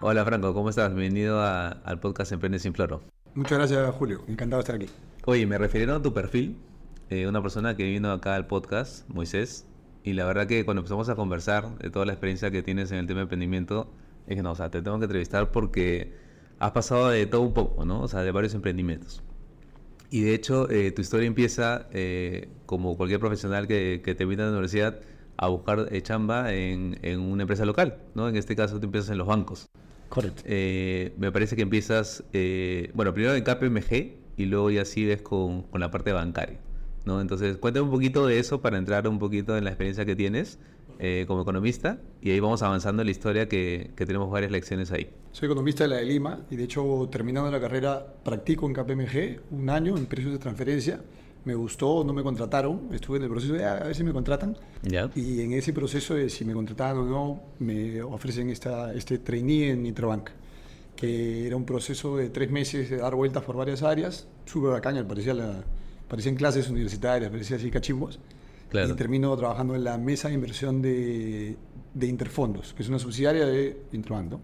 Hola Franco, ¿cómo estás? Bienvenido a- al podcast Emprende sin Floro. Muchas gracias, Julio. Encantado de estar aquí. Oye, me refirieron a tu perfil, eh, una persona que vino acá al podcast, Moisés, y la verdad que cuando empezamos a conversar de toda la experiencia que tienes en el tema de emprendimiento, es que no, o sea, te tengo que entrevistar porque has pasado de todo un poco, ¿no? O sea, de varios emprendimientos. Y de hecho, eh, tu historia empieza eh, como cualquier profesional que, que termina la universidad a buscar eh, chamba en, en una empresa local, ¿no? En este caso, tú empiezas en los bancos. Correcto. Eh, me parece que empiezas, eh, bueno, primero en KPMG y luego ya sigues con, con la parte bancaria, ¿no? Entonces, cuéntame un poquito de eso para entrar un poquito en la experiencia que tienes eh, como economista y ahí vamos avanzando en la historia que, que tenemos varias lecciones ahí. Soy economista de la de Lima y de hecho terminando la carrera practico en KPMG un año en precios de transferencia. Me gustó, no me contrataron, estuve en el proceso de "Ah, a ver si me contratan ¿Ya? y en ese proceso de si me contrataban o no me ofrecen esta, este trainee en Nitrobank que era un proceso de tres meses de dar vueltas por varias áreas, súper bacán, parecía la, parecían clases universitarias, parecía así cachimbos. Claro. Y termino trabajando en la mesa de inversión de, de Interfondos, que es una subsidiaria de Interbank, ¿no?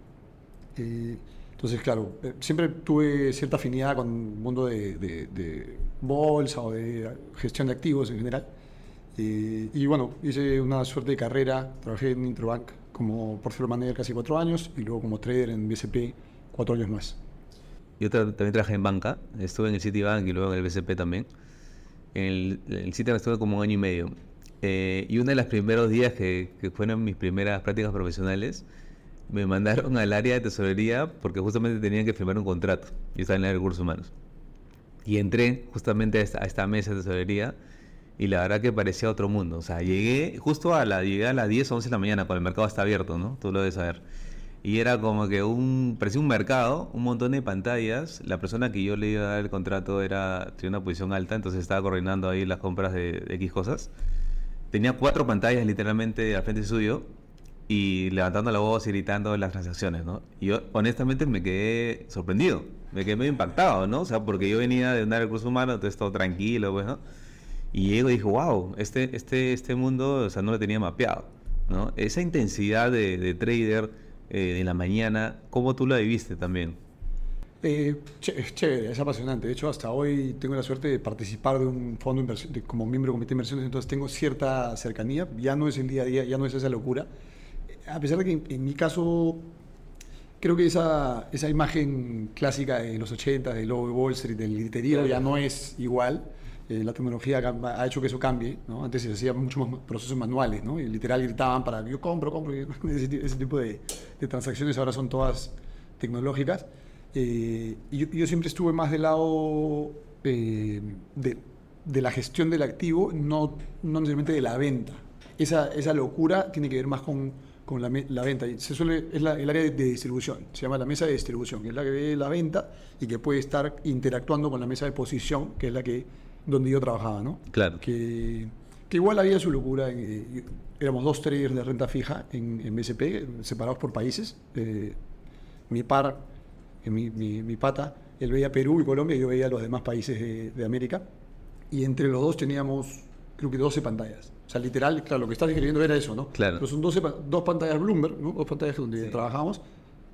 Eh, entonces, claro, eh, siempre tuve cierta afinidad con el mundo de, de- de bolsa o de gestión de activos en general. Eh, y bueno, hice una suerte de carrera, trabajé en Interbank como portfolio manager casi cuatro años y luego como trader en BCP cuatro años más. Yo tra- también trabajé en banca, estuve en el Citibank y luego en el BCP también. En el, el Citibank estuve como un año y medio. Eh, y uno de los primeros días que, que fueron mis primeras prácticas profesionales, me mandaron al área de tesorería porque justamente tenían que firmar un contrato. Yo estaba en el recursos humanos. Y entré justamente a esta, a esta mesa de tesorería y la verdad que parecía otro mundo. O sea, llegué justo a, la, llegué a las 10 o 11 de la mañana cuando el mercado está abierto, ¿no? Tú lo debes saber. Y era como que un, parecía un mercado, un montón de pantallas. La persona que yo le iba a dar el contrato era, tenía una posición alta, entonces estaba coordinando ahí las compras de, de X cosas. Tenía cuatro pantallas literalmente al frente suyo y levantando la voz y gritando las transacciones, ¿no? Y yo honestamente me quedé sorprendido, me quedé medio impactado, ¿no? O sea, porque yo venía de de recursos humanos, entonces todo tranquilo, pues, ¿no? Y llego dije, wow, este, este, este mundo, o sea, no lo tenía mapeado, ¿no? Esa intensidad de, de trader eh, de la mañana, ¿cómo tú la viviste también? Eh, es chévere, es apasionante. De hecho, hasta hoy tengo la suerte de participar de un fondo como miembro del comité de inversiones, entonces tengo cierta cercanía. Ya no es el día a día, ya no es esa locura. A pesar de que en, en mi caso, creo que esa, esa imagen clásica de los 80, del lobo de Wall Street, del griterío, ya no es igual. Eh, la tecnología ha hecho que eso cambie. ¿no? Antes se hacían muchos más procesos manuales, ¿no? y literal gritaban para yo compro, compro. Ese, ese tipo de, de transacciones ahora son todas tecnológicas. Eh, y yo, yo siempre estuve más del lado eh, de, de la gestión del activo, no, no necesariamente de la venta. Esa, esa locura tiene que ver más con, con la, la venta. Se suele, es la- el área de, de distribución, se llama la mesa de distribución, que es la que ve la venta y que puede estar interactuando con la mesa de posición, que es la que donde yo trabajaba, ¿no? Claro. que, que igual había su locura. eh, éramos dos traders de renta fija en, en BCP, separados por países. Eh, mi par, eh, mi, mi- mi pata, él veía Perú y Colombia y yo veía los demás países de, de América. Y entre los dos teníamos, creo que 12 pantallas. O sea, literal, claro, lo que estás ver era eso, ¿no? Claro. Pero son 12, pa- dos pantallas Bloomberg, ¿no? Dos pantallas donde trabajamos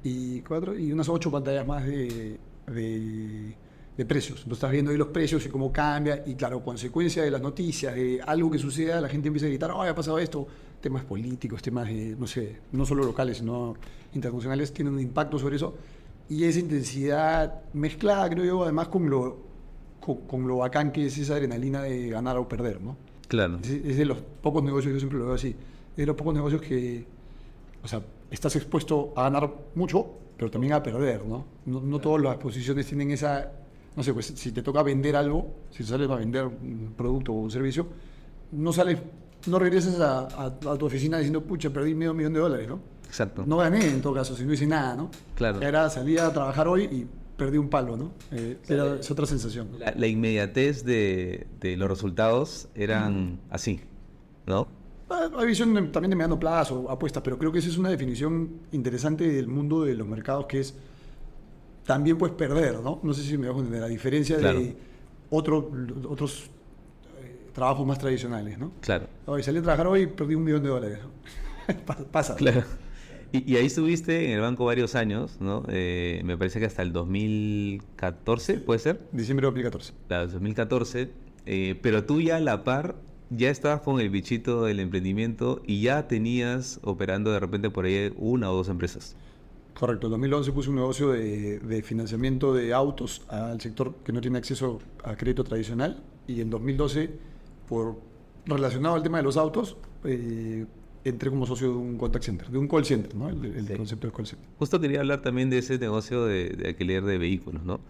y cuatro y unas ocho pantallas más de, de, de precios. Entonces estás viendo ahí los precios y cómo cambia y claro, consecuencia de las noticias, de algo que suceda, la gente empieza a gritar, oh, ha pasado esto, temas políticos, temas de, no sé, no solo locales, sino internacionales, tienen un impacto sobre eso. Y esa intensidad mezclada, creo yo, además con lo, con, con lo bacán que es esa adrenalina de ganar o perder, ¿no? Claro. Es, es de los pocos negocios, yo siempre lo veo así, es de los pocos negocios que, o sea, estás expuesto a ganar mucho, pero también a perder, ¿no? No, no todas las posiciones tienen esa, no sé, pues si te toca vender algo, si sales a vender un producto o un servicio, no sales, no regresas a, a- a tu oficina diciendo, pucha, perdí medio millón de dólares, ¿no? Exacto. No gané en todo caso, si no hice nada, ¿no? Claro. Era salir a trabajar hoy y perdí un palo, ¿no? Eh, era, es otra sensación. La, la inmediatez de, de los resultados eran así, ¿no? Ah, Hay visión de- también de mediano plazo, apuestas, pero creo que esa es una definición interesante del mundo de los mercados que es también puedes perder, ¿no? No sé si me dejo entender, a diferencia Claro. de otro- otros eh, trabajos más tradicionales, ¿no? Claro. Hoy salí a trabajar hoy y perdí un millón de dólares. Pasa. Claro. Y, ahí estuviste en el banco varios años, ¿no? Eh, me parece que hasta el 2014, ¿puede ser? Diciembre de 2014. Claro, 2014. Eh, pero tú ya a la par, ya estabas con el bichito del emprendimiento y ya tenías operando de repente por ahí una o dos empresas. Correcto, en 2011 puse un negocio de, financiamiento de autos al sector que no tiene acceso a crédito tradicional y en 2012, por relacionado al tema de los autos, eh, entré como socio de un contact center, de un call center, ¿no? El, concepto del call center. Justo quería hablar también de ese negocio de, alquiler de vehículos, ¿no?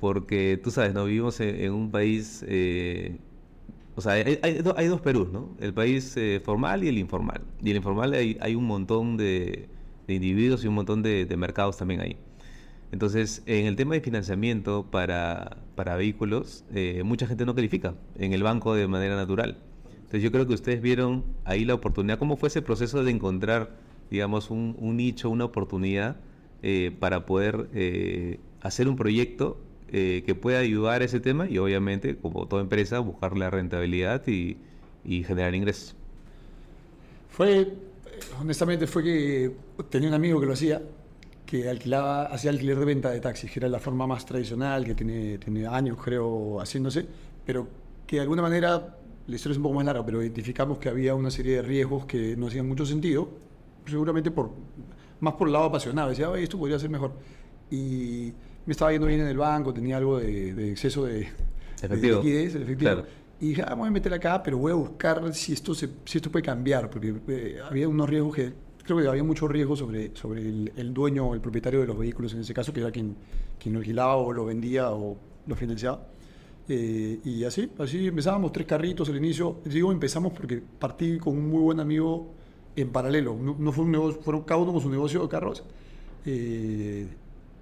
Porque tú sabes, ¿no? Vivimos en, un país, eh, o sea, hay, hay, dos Perú, ¿no? El país eh, formal y el informal. Y el informal hay, hay un montón de, individuos y un montón de, mercados también ahí. Entonces, en el tema de financiamiento para, para vehículos, eh, mucha gente no califica en el banco de manera natural. Entonces yo creo que ustedes vieron ahí la oportunidad, cómo fue ese proceso de encontrar, digamos, un, nicho, una oportunidad eh, para poder eh, hacer un proyecto eh, que pueda ayudar a ese tema y obviamente, como toda empresa, buscar la rentabilidad y, generar ingresos. Fue, honestamente, fue que tenía un amigo que lo hacía, que alquilaba, hacía alquiler de venta de taxis, que era la forma más tradicional, que tiene, tiene años, creo, haciéndose, pero que de alguna manera la historia es un poco más larga, pero identificamos que había una serie de riesgos que no hacían mucho sentido, seguramente por más por el lado apasionado. Decía, esto podría ser mejor. Y me estaba yendo bien en el banco, tenía algo de, exceso de, efectivo. liquidez, efectivo. Y dije, ah, voy a meter acá, pero voy a buscar si esto, se, si esto puede cambiar, porque eh, había unos riesgos que, creo que había muchos riesgos sobre, sobre el, dueño o el propietario de los vehículos en ese caso, que era quien, quien lo alquilaba o lo vendía o lo financiaba. Eh, y así, así empezábamos, tres carritos al inicio. Digo, empezamos porque partí con un muy buen amigo en paralelo. No, fue un negocio, fueron cada uno con su negocio de carros, eh,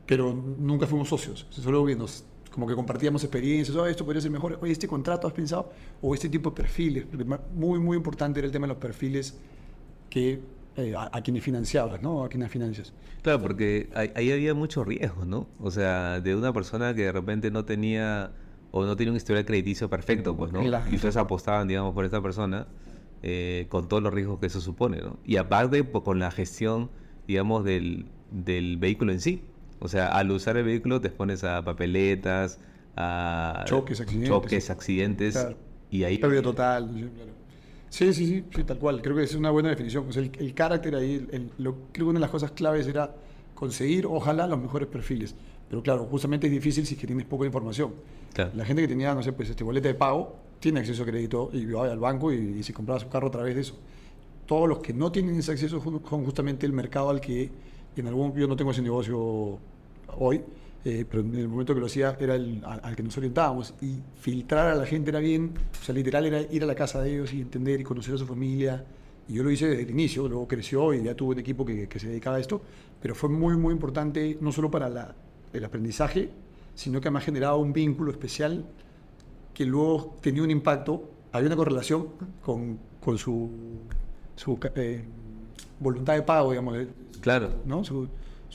pero nunca fuimos socios. Solo nos, como que compartíamos experiencias, oh, esto podría ser mejor, oye, este contrato has pensado, o este tipo de perfiles. Muy, muy importante era el tema de los perfiles que eh, a, quienes financiabas, ¿no? A quienes financias. Claro, porque ahí había mucho riesgo, ¿no? O sea, de una persona que de repente no tenía o no tiene un historial crediticio perfecto, pues, ¿no? Y ustedes apostaban, digamos, por esta persona eh, con todos los riesgos que eso supone, ¿no? Y aparte, pues, con la gestión, digamos, del, del vehículo en sí. O sea, al usar el vehículo te expones a papeletas, a choques, accidentes. Choques, accidentes. Y ahí... Pérdida total. Sí, sí, sí, sí, tal cual. Creo que es una buena definición. el, el, carácter ahí, lo, creo que una de las cosas claves era conseguir, ojalá, los mejores perfiles. Pero claro, justamente es difícil si es que tienes poca información. La gente que tenía, no sé, pues este boleta de pago, tiene acceso a crédito y va al banco y, si compraba su carro a través de eso. Todos los que no tienen ese acceso son justamente el mercado al que en algún yo no tengo ese negocio hoy, eh, pero en el momento que lo hacía era el, al, que nos orientábamos y filtrar a la gente era bien, o sea, literal era ir a la casa de ellos y entender y conocer a su familia. Y yo lo hice desde el inicio, luego creció y ya tuve un equipo que, que se dedicaba a esto, pero fue muy, muy importante, no solo para la, el aprendizaje, sino que me ha generado un vínculo especial que luego tenía un impacto, había una correlación con, con su, su eh, voluntad de pago, digamos. Claro. ¿no? sus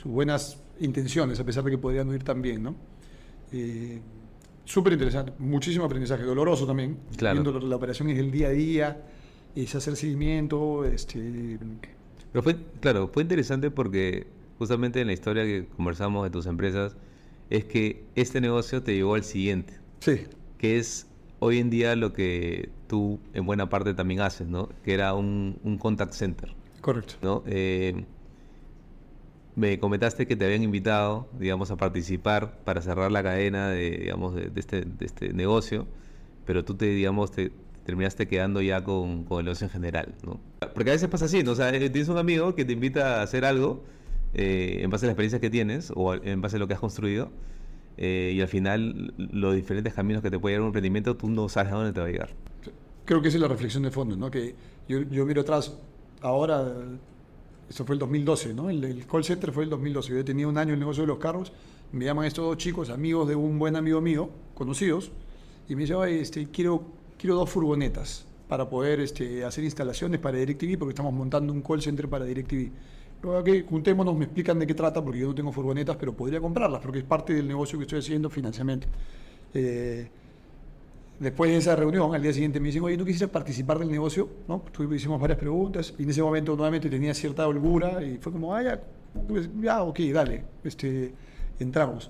buenas intenciones, a pesar de que podrían no ir tan bien, ¿no? Eh, Súper interesante, muchísimo aprendizaje, doloroso también. Claro. Viendo la, operación es el día a día, es hacer seguimiento. Este... Pero fue, claro, fue interesante porque justamente en la historia que conversamos de tus empresas, es que este negocio te llevó al siguiente. Sí. Que es hoy en día lo que tú en buena parte también haces, ¿no? Que era un, contact center. Correcto. ¿no? Eh, me comentaste que te habían invitado, digamos, a participar para cerrar la cadena de, digamos, de, este, de este, negocio, pero tú te, digamos, te terminaste quedando ya con, con, el negocio en general, ¿no? Porque a veces pasa así, ¿no? O sea, tienes un amigo que te invita a hacer algo eh, en base a la experiencia que tienes o en base a lo que has construido. Eh, y al final, los diferentes caminos que te puede llevar un emprendimiento, tú no sabes a dónde te va a llegar. Creo que esa es la reflexión de fondo, ¿no? Que yo, yo miro atrás, ahora, eso fue el 2012, ¿no? El, call center fue el 2012. Yo tenido un año en el negocio de los carros, me llaman estos dos chicos, amigos de un buen amigo mío, conocidos, y me dicen, este, quiero, quiero dos furgonetas para poder este, hacer instalaciones para DirecTV, porque estamos montando un call center para DirecTV. Luego que juntémonos, me explican de qué trata, porque yo no tengo furgonetas, pero podría comprarlas, porque es parte del negocio que estoy haciendo, financiamiento. Eh, después de esa reunión, al día siguiente me dicen, oye, ¿no quisieras participar del negocio? ¿No? hicimos varias preguntas y en ese momento nuevamente tenía cierta holgura y fue como, ah, ya, ya ok, dale, este, entramos.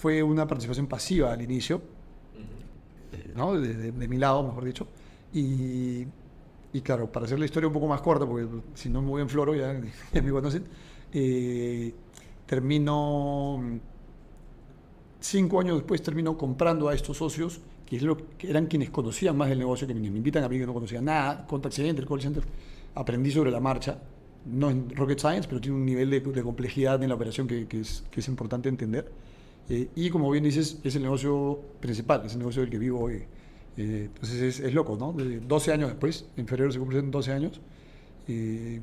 Fue una participación pasiva al inicio, ¿no? De, mi lado, mejor dicho. Y, y, claro, para hacer la historia un poco más corta, porque si no me voy en floro, ya, ya me conocen, eh, termino, cinco años después termino comprando a estos socios que, es lo, que eran quienes conocían más del negocio, que me invitan a mí que no conocía nada, contact center, call center, aprendí sobre la marcha, no en rocket science, pero tiene un nivel de, complejidad en la operación que, que, es, que es, importante entender. Eh, y como bien dices, es el negocio principal, es el negocio del que vivo hoy. Eh, entonces es, es, loco, ¿no? 12 años después, en febrero se cumplen 12 años. Eh,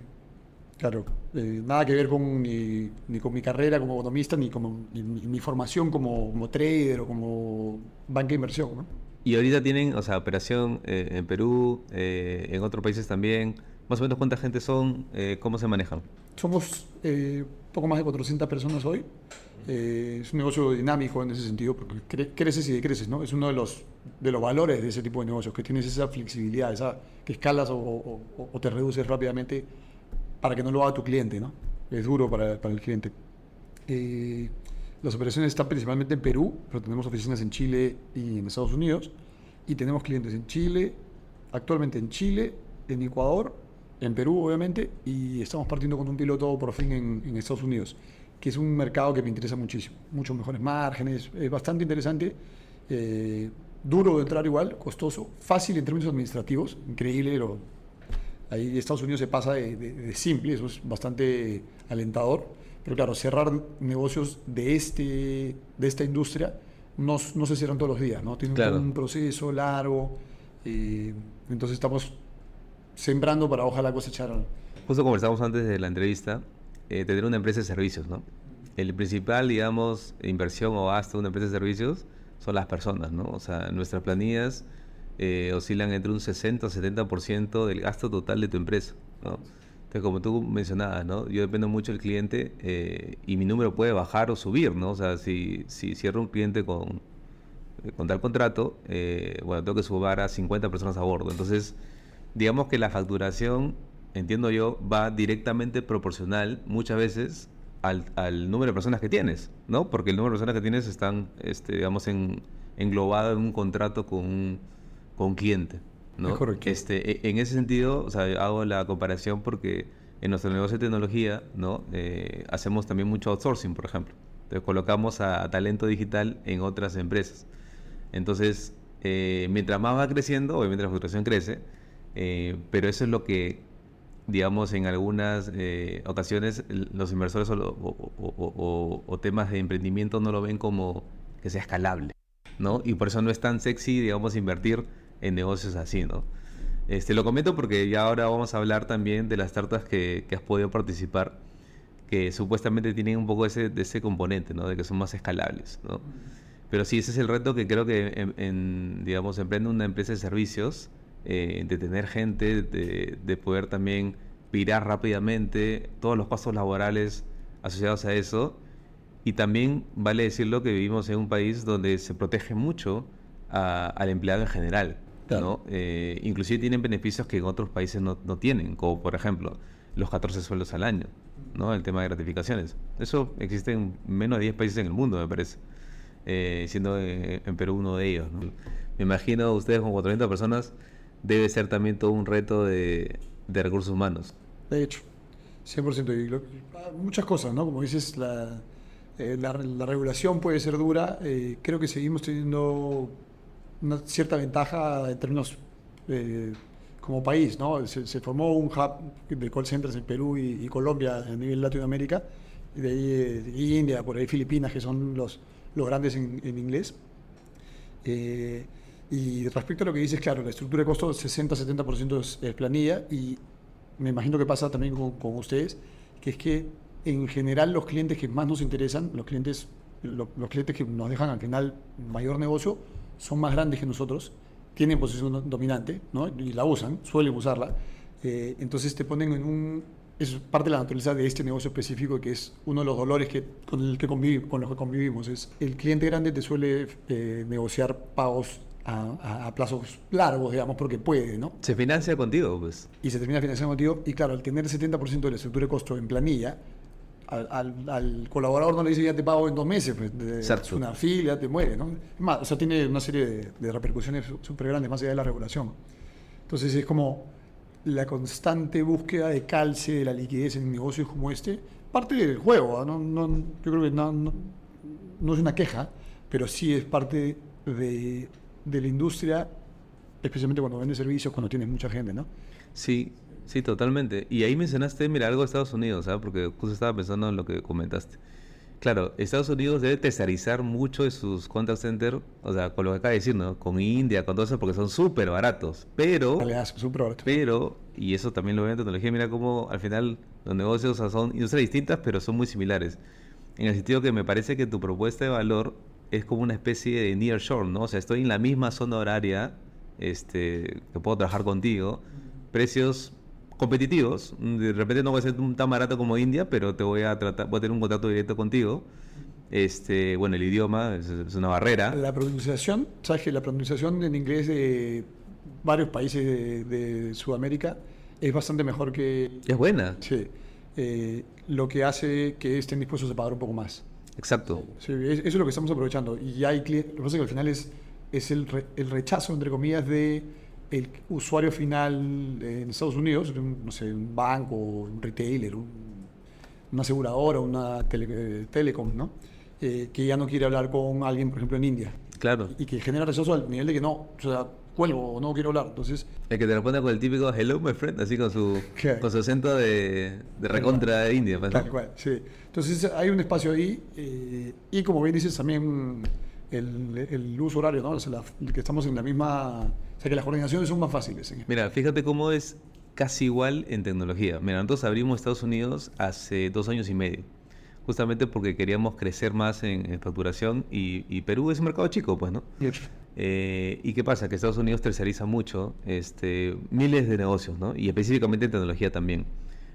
claro, nada que ver con ni, ni, con mi carrera como economista, ni con mi formación como, como, trader o como banca de inversión, ¿no? Y ahorita tienen, o sea, operación en Perú, en otros países también. Más o menos cuánta gente son, cómo se manejan. Somos poco más de 400 personas hoy. Eh, es un negocio dinámico en ese sentido, porque creces y decreces, ¿no? Es uno de los, de los valores de ese tipo de negocios, que tienes esa flexibilidad, esa, que escalas o, te reduces rápidamente para que no lo haga tu cliente, ¿no? Es duro para, para el cliente. Eh, las operaciones están principalmente en Perú, pero tenemos oficinas en Chile y en Estados Unidos. Y tenemos clientes en Chile, actualmente en Chile, en Ecuador, en Perú, obviamente, y estamos partiendo con un piloto por fin en, en Estados Unidos que es un mercado que me interesa muchísimo. Muchos mejores márgenes, es bastante interesante, eh, duro de entrar igual, costoso, fácil en términos administrativos, increíble. Lo, ahí Estados Unidos se pasa de, simple, eso es bastante alentador. Pero claro, cerrar negocios de, este, de esta industria no, no se cierran todos los días, ¿no? Tiene un proceso largo. Eh, entonces estamos sembrando para ojalá cosechar. Justo conversamos antes de la entrevista eh, tener una empresa de servicios, ¿no? El principal, digamos, inversión o gasto de una empresa de servicios son las personas, ¿no? O sea, nuestras planillas eh, oscilan entre un 60 o 70% del gasto total de tu empresa, ¿no? Entonces, como tú mencionabas, ¿no? Yo dependo mucho del cliente eh, y mi número puede bajar o subir, ¿no? O sea, si, si cierro un cliente con, con tal contrato, bueno, tengo que subir a 50 personas a bordo. Entonces, digamos que la facturación entiendo yo, va directamente proporcional muchas veces al, número de personas que tienes, ¿no? Porque el número de personas que tienes están, este, digamos, en, englobado en un contrato con un, con cliente, ¿no? Este, e, en ese sentido, o sea, hago la comparación porque en nuestro negocio de tecnología, ¿no? Eh, hacemos también mucho outsourcing, por ejemplo. Entonces colocamos a, talento digital en otras empresas. Entonces, eh, mientras más va creciendo, obviamente la facturación crece, eh, pero eso es lo que digamos, en algunas eh, ocasiones los inversores o, temas de emprendimiento no lo ven como que sea escalable, ¿no? Y por eso no es tan sexy, digamos, invertir en negocios así, ¿no? Este, lo comento porque ya ahora vamos a hablar también de las startups que, has podido participar, que supuestamente tienen un poco ese, de ese componente, ¿no? De que son más escalables, ¿no? Pero sí, ese es el reto que creo que, en, digamos, emprende una empresa de servicios, eh, de tener gente, de, poder también virar rápidamente todos los pasos laborales asociados a eso. Y también vale decirlo que vivimos en un país donde se protege mucho al empleado en general. ¿no? Eh, inclusive tienen beneficios que en otros países no, tienen, como por ejemplo los 14 sueldos al año, ¿no? el tema de gratificaciones. Eso existe en menos de 10 países en el mundo, me parece, eh, siendo en, Perú uno de ellos. Me imagino ustedes con 400 personas debe ser también todo un reto de, recursos humanos. De hecho, 100%. muchas cosas, ¿no? Como dices, la, eh, la, regulación puede ser dura. Eh, creo que seguimos teniendo una cierta ventaja en términos eh, como país, ¿no? Se, formó un hub de call centers en Perú y, Colombia a nivel Latinoamérica, y de ahí India, por ahí Filipinas, que son los, los grandes en, en inglés. Y respecto a lo que dices, claro, la estructura de costo 60-70% es, planilla y me imagino que pasa también con, ustedes, que es que en general los clientes que más nos interesan, los clientes, los clientes que nos dejan al final mayor negocio, son más grandes que nosotros, tienen posición dominante ¿no? y la usan, suelen usarla. Eh, entonces te ponen en un... Es parte de la naturaleza de este negocio específico que es uno de los dolores que, con, el que con los que convivimos. Es el cliente grande te suele eh, negociar pagos a, a, plazos largos, digamos, porque puede, ¿no? Se financia contigo, pues. Y se termina financiando contigo. Y claro, al tener el 70% de la estructura de costo en planilla, al, al, colaborador no le dice ya te pago en dos meses, pues es una fila, te muere, ¿no? más, o sea, tiene una serie de, de repercusiones súper grandes más allá de la regulación. Entonces es como la constante búsqueda de calce de la liquidez en negocios como este, parte del juego, ¿no? no yo creo que no, no, no, es una queja, pero sí es parte de, de la industria, especialmente cuando vende servicios, cuando tienes mucha gente, ¿no? Sí, Sí, totalmente. Y ahí mencionaste, mira, algo de Estados Unidos, ¿sabes? Porque justo estaba pensando en lo que comentaste. Claro, Estados Unidos debe tercerizar mucho de sus contact centers, o sea, con lo que acaba de decir, ¿no? Con India, con todo eso, porque son súper baratos. Pero, pero, y eso también lo veo en tecnología, mira cómo al final los negocios son industrias distintas, pero son muy similares. En el sentido que me parece que tu propuesta de valor es como una especie de near shore, ¿no? O sea, estoy en la misma zona horaria, este, que puedo trabajar contigo, precios competitivos. De repente no voy a ser tan barato como India, pero te voy a tratar, voy a tener un contacto directo contigo. Este, bueno, el idioma es, una barrera. La pronunciación, sabes que la pronunciación en inglés de varios países de, Sudamérica es bastante mejor que. Es buena. Sí. Eh, lo que hace que estén dispuestos a pagar un poco más. Exacto. Sí, eso es lo que estamos aprovechando. Y hay clientes. Lo que pasa es que al final es, es el, el rechazo, entre comillas, de el usuario final en Estados Unidos, no sé, un banco, un retailer, un, una aseguradora, una telecom, ¿no? Eh, que ya no quiere hablar con alguien, por ejemplo, en India. Claro. Y que genera rechazo al nivel de que no, o sea, cuelgo, no quiero hablar. Entonces. El que te responde con el típico hello, my friend, así con su, con su acento de, de recontra de India. Pues, Tal cual, sí. Entonces hay un espacio ahí eh, y como bien dices también el, el uso horario, ¿no? O sea, que estamos en la misma o sea que las coordinaciones son más fáciles. Mira, fíjate cómo es casi igual en tecnología. Mira, nosotros abrimos Estados Unidos hace dos años y medio, justamente porque queríamos crecer más en, facturación y, Perú es un mercado chico, pues, ¿no? Eh, ¿Y qué pasa? Que Estados Unidos terceriza mucho este, miles de negocios, ¿no? Y específicamente en tecnología también.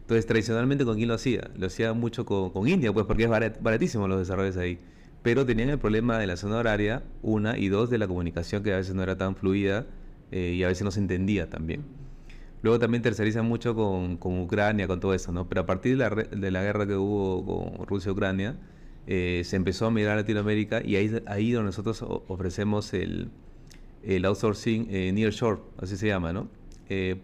Entonces, tradicionalmente, ¿con quién lo hacía? Lo hacía mucho con, India, pues, porque es baratísimo los desarrollos ahí. Pero tenían el problema de la zona horaria, una, y dos, de la comunicación que a veces no era tan fluida eh, y a veces no se entendía también. Luego también tercerizan mucho con, Ucrania, con todo eso, ¿no? Pero a partir de la, de guerra que hubo con Rusia y Ucrania, eh, se empezó a mirar a Latinoamérica y ahí, ahí donde nosotros ofrecemos el, el outsourcing eh, near shore, así se llama, ¿no?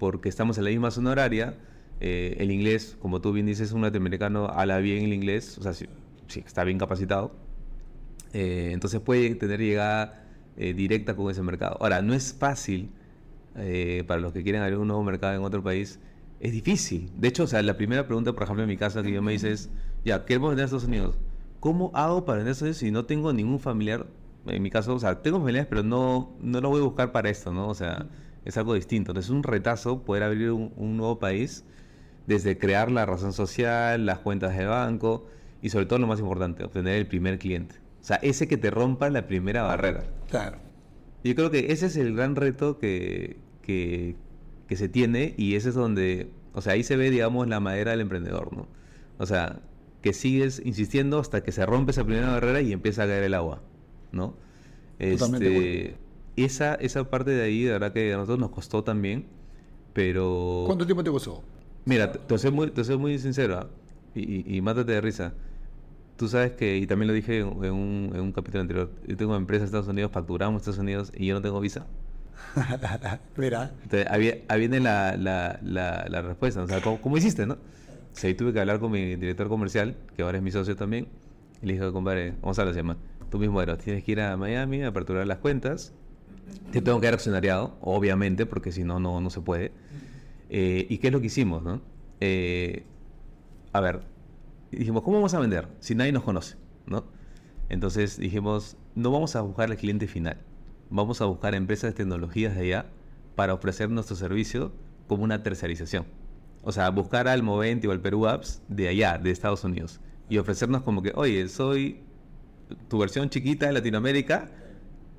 porque estamos en la misma zona horaria, el inglés, como tú bien dices, un latinoamericano habla bien el inglés, o sea, sí, está bien capacitado, entonces puede tener llegada eh, directa con ese mercado. Ahora, no es fácil eh, para los que quieren abrir un nuevo mercado en otro país. Es difícil. De hecho, o sea, la primera pregunta, por ejemplo, en mi casa que yo me hice es, ya, queremos vender a Estados Unidos. ¿Cómo hago para vender a Estados Unidos si no tengo ningún familiar? En mi caso, o sea, tengo familiares, pero no, no lo voy a buscar para esto, ¿no? O sea, es algo distinto. Entonces, es un retazo poder abrir un, un nuevo país desde crear la razón social, las cuentas de banco y sobre todo lo más importante, obtener el primer cliente. O sea, ese que te rompa la primera barrera. Claro. Yo creo que ese es el gran reto que, que, se tiene y ese es donde, o sea, ahí se ve, digamos, la madera del emprendedor, ¿no? O sea, que sigues insistiendo hasta que se rompe esa primera barrera y empieza a caer el agua, ¿no? Este, esa, esa parte de ahí, de verdad que a nosotros nos costó también, pero... ¿Cuánto tiempo te costó? Mira, te, soy muy, te soy muy sincero ¿ah? y, y mátate de risa. Tú sabes que, y también lo dije en un, en un capítulo anterior, yo tengo una empresa en Estados Unidos, facturamos en Estados Unidos y yo no tengo visa. Mira. Entonces, ahí, viene la, la, la, respuesta. O sea, ¿cómo, hiciste, no? O ahí tuve que hablar con mi director comercial, que ahora es mi socio también, y le dije, compadre, hablar, se llama, tú mismo eres, tienes que ir a Miami a aperturar las cuentas, te tengo que dar accionariado, obviamente, porque si no, no, no se puede. Eh, ¿Y qué es lo que hicimos, no? Eh, a ver, dijimos, ¿cómo vamos a vender si nadie nos conoce? ¿no? Entonces dijimos, no vamos a buscar al cliente final, vamos a buscar empresas de tecnologías de allá para ofrecer nuestro servicio como una tercerización. O sea, buscar al Moventi o al Perú Apps de allá, de Estados Unidos, y ofrecernos como que, oye, soy tu versión chiquita de Latinoamérica,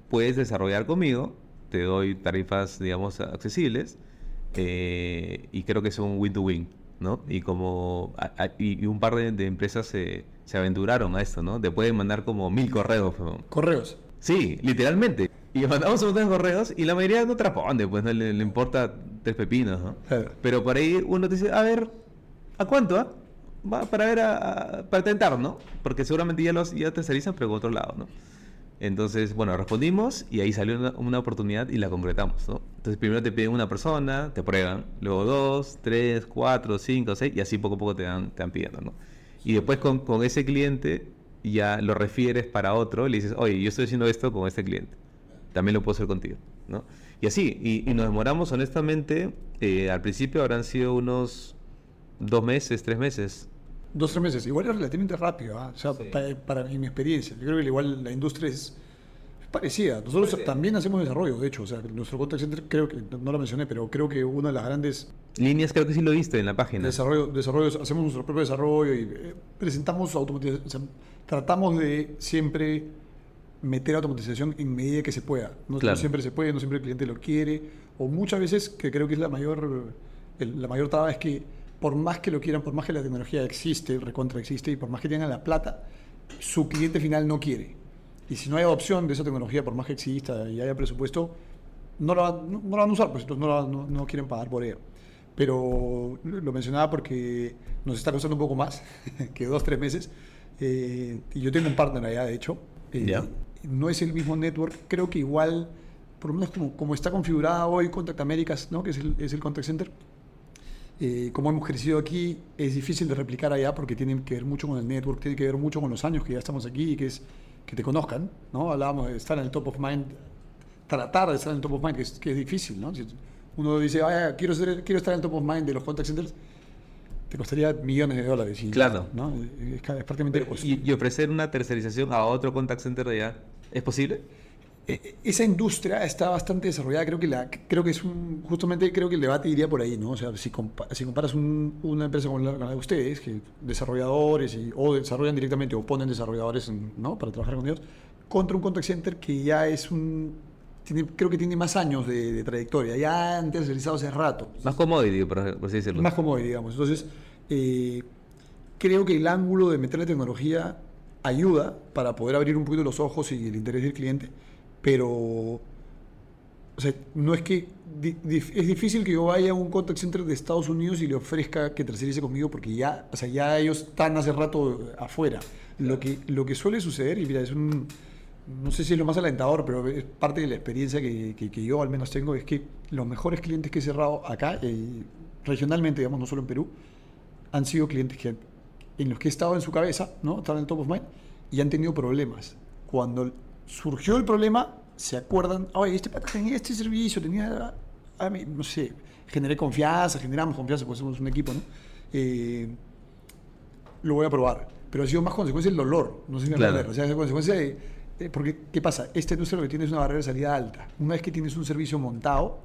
puedes desarrollar conmigo, te doy tarifas, digamos, accesibles, eh, y creo que es un win-to-win. win ¿no? Y como y, un par de, empresas se, se, aventuraron a esto, ¿no? Te pueden mandar como mil correos. ¿Correos? Sí, literalmente. Y mandamos un montón de correos y la mayoría no te responde, pues no le, le importa tres pepinos, ¿no? Claro. Pero por ahí uno te dice, a ver, ¿a cuánto? ah? Va para ver, a, a- para tentar, ¿no? Porque seguramente ya los ya te pero por otro lado, ¿no? Entonces, bueno, respondimos y ahí salió una, una oportunidad y la concretamos, ¿no? Entonces, primero te piden una persona, te prueban, luego dos, tres, cuatro, cinco, seis, y así poco a poco te van, te van pidiendo, ¿no? Y después con, con ese cliente ya lo refieres para otro, le dices, oye, yo estoy haciendo esto con este cliente, también lo puedo hacer contigo, ¿no? Y así, y, nos demoramos, honestamente, eh, al principio habrán sido unos dos meses, tres meses. Dos, tres meses. Igual es relativamente rápido, ¿ah? o sea, Sí. para, en mi experiencia. Yo creo que igual la industria es, es parecida. Nosotros también hacemos desarrollo, de hecho. O sea, nuestro contact center, creo que, no lo mencioné, pero creo que una de las grandes Líneas creo que sí lo viste en la página. desarrollo, desarrollos, hacemos nuestro propio desarrollo y eh, presentamos automatización. O sea, tratamos de siempre meter automatización en medida que se pueda. No, siempre se puede, no siempre el cliente lo quiere. O muchas veces, que creo que es la mayor, el- la mayor traba, es que por más que lo quieran, por más que la tecnología existe, recontra existe, y por más que tengan la plata, su cliente final no quiere. Y si no hay adopción de esa tecnología, por más que exista y haya presupuesto, no la, no, no la van a usar, pues entonces no, la- no- no quieren pagar por ella. Pero lo mencionaba porque nos está costando un poco más que dos, tres meses. Eh, y yo tengo un partner allá, de hecho. Eh, Ya. No es el mismo network. Creo que igual, por lo menos como, como está configurada hoy Contact Americas, ¿no? que es el, es el contact center, eh, como hemos crecido aquí, es difícil de replicar allá porque tiene que ver mucho con el network, tiene que ver mucho con los años que ya estamos aquí y que es que te conozcan, ¿no? Hablábamos de estar en el top of mind, tratar de estar en el top of mind, que es, que es difícil, ¿no? Si uno dice, "Ah, quiero, ser- quiero estar en el top of mind de los contact centers, te costaría millones de dólares. y- Claro. ¿no? Es, es prácticamente imposible. Y, y ofrecer una tercerización a otro contact center de allá, ¿es posible? Eh, esa industria está bastante desarrollada. Creo que la, creo que es un, justamente creo que el debate iría por ahí, ¿no? O sea, si, compa- si comparas un- una empresa con la, con la de ustedes, que desarrolladores y, o desarrollan directamente o ponen desarrolladores, en- ¿no? Para trabajar con ellos, contra un contact center que ya es un, tiene, creo que tiene más años de, de trayectoria, ya han tercerizado hace rato. Más commodity, por, por así decirlo. Más cómodo, digamos. Entonces, eh, creo que el ángulo de meter la tecnología ayuda para poder abrir un poquito los ojos y el interés del cliente, pero o sea, no es que di- dif- es difícil que yo vaya a un contact center de Estados Unidos y le ofrezca que tercerice conmigo porque ya, o sea, ya ellos están hace rato afuera. Lo que, lo que suele suceder, y mira, es un, no sé si es lo más alentador, pero es parte de la experiencia que, que- que yo al menos tengo, es que los mejores clientes que he cerrado acá, eh, regionalmente, digamos, no solo en Perú, han sido clientes que, en los que he estado en su cabeza, ¿no? Estaban en el top of mind y han tenido problemas. Cuando surgió el problema, se acuerdan, oye, este pata tenía este servicio, tenía, a mí, no sé, generé confianza, generamos confianza, porque somos un equipo, ¿no? Eh, lo voy a probar. Pero ha sido más consecuencia del dolor, no sé si me Claro. O sea, es consecuencia de, de- porque, ¿qué pasa? Esta industria lo que tiene es una barrera de salida alta. Una vez que tienes un servicio montado,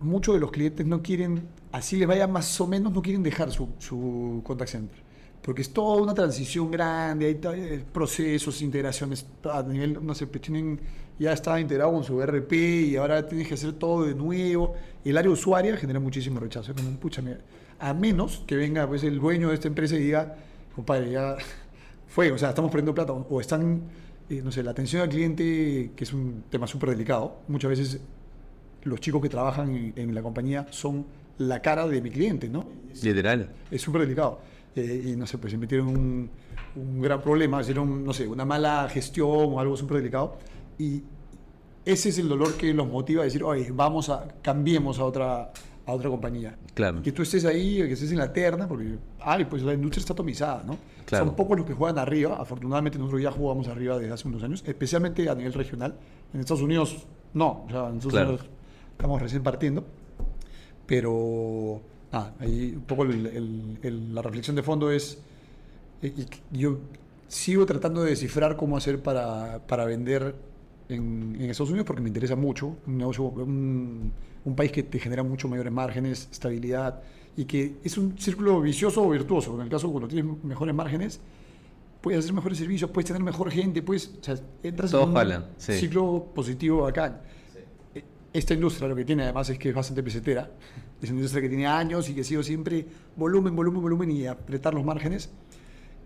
muchos de los clientes no quieren, así les vaya más o menos, no quieren dejar su, su contact center. Porque es toda una transición grande, hay eh, procesos, integraciones a nivel, no sé, pues tienen, ya está integrado con su RP y ahora tienes que hacer todo de nuevo. Y el área usuaria genera muchísimo rechazo. Como, pucha, mira, a menos que venga pues, el dueño de esta empresa y diga, compadre, ya fue, o sea, estamos perdiendo plata, o o están, eh, no sé, la atención al cliente, que es un tema súper delicado, muchas veces los chicos que trabajan en, en la compañía son la cara de mi cliente, ¿no? Literal. Es súper delicado. Eh, y no sé, pues se metieron en un, un gran problema, hicieron, no sé, una mala gestión o algo súper delicado. Y ese es el dolor que los motiva a decir, oye, vamos a, cambiemos a otra, a otra compañía. Claro. Que tú estés ahí, que estés en la terna, porque, ay, pues la industria está atomizada, ¿no? Claro. Son pocos los que juegan arriba. Afortunadamente nosotros ya jugamos arriba desde hace unos años, especialmente a nivel regional. En Estados Unidos, no. O sea, en Estados Claro. Unidos estamos recién partiendo. Pero, nada, ahí un poco el- el- el- la reflexión de fondo es, eh, y yo sigo tratando de descifrar cómo hacer para, para vender en, en Estados Unidos porque me interesa mucho, un, negocio, un, un país que te genera mucho mayores márgenes, estabilidad y que es un círculo vicioso o virtuoso. En el caso cuando tienes mejores márgenes, puedes hacer mejores servicios, puedes tener mejor gente, puedes, o sea, entras Todo en un jala, sí. ciclo positivo acá. Esta industria lo que tiene además es que es bastante pesetera. Es una industria que tiene años y que ha sido siempre volumen, volumen, volumen y apretar los márgenes.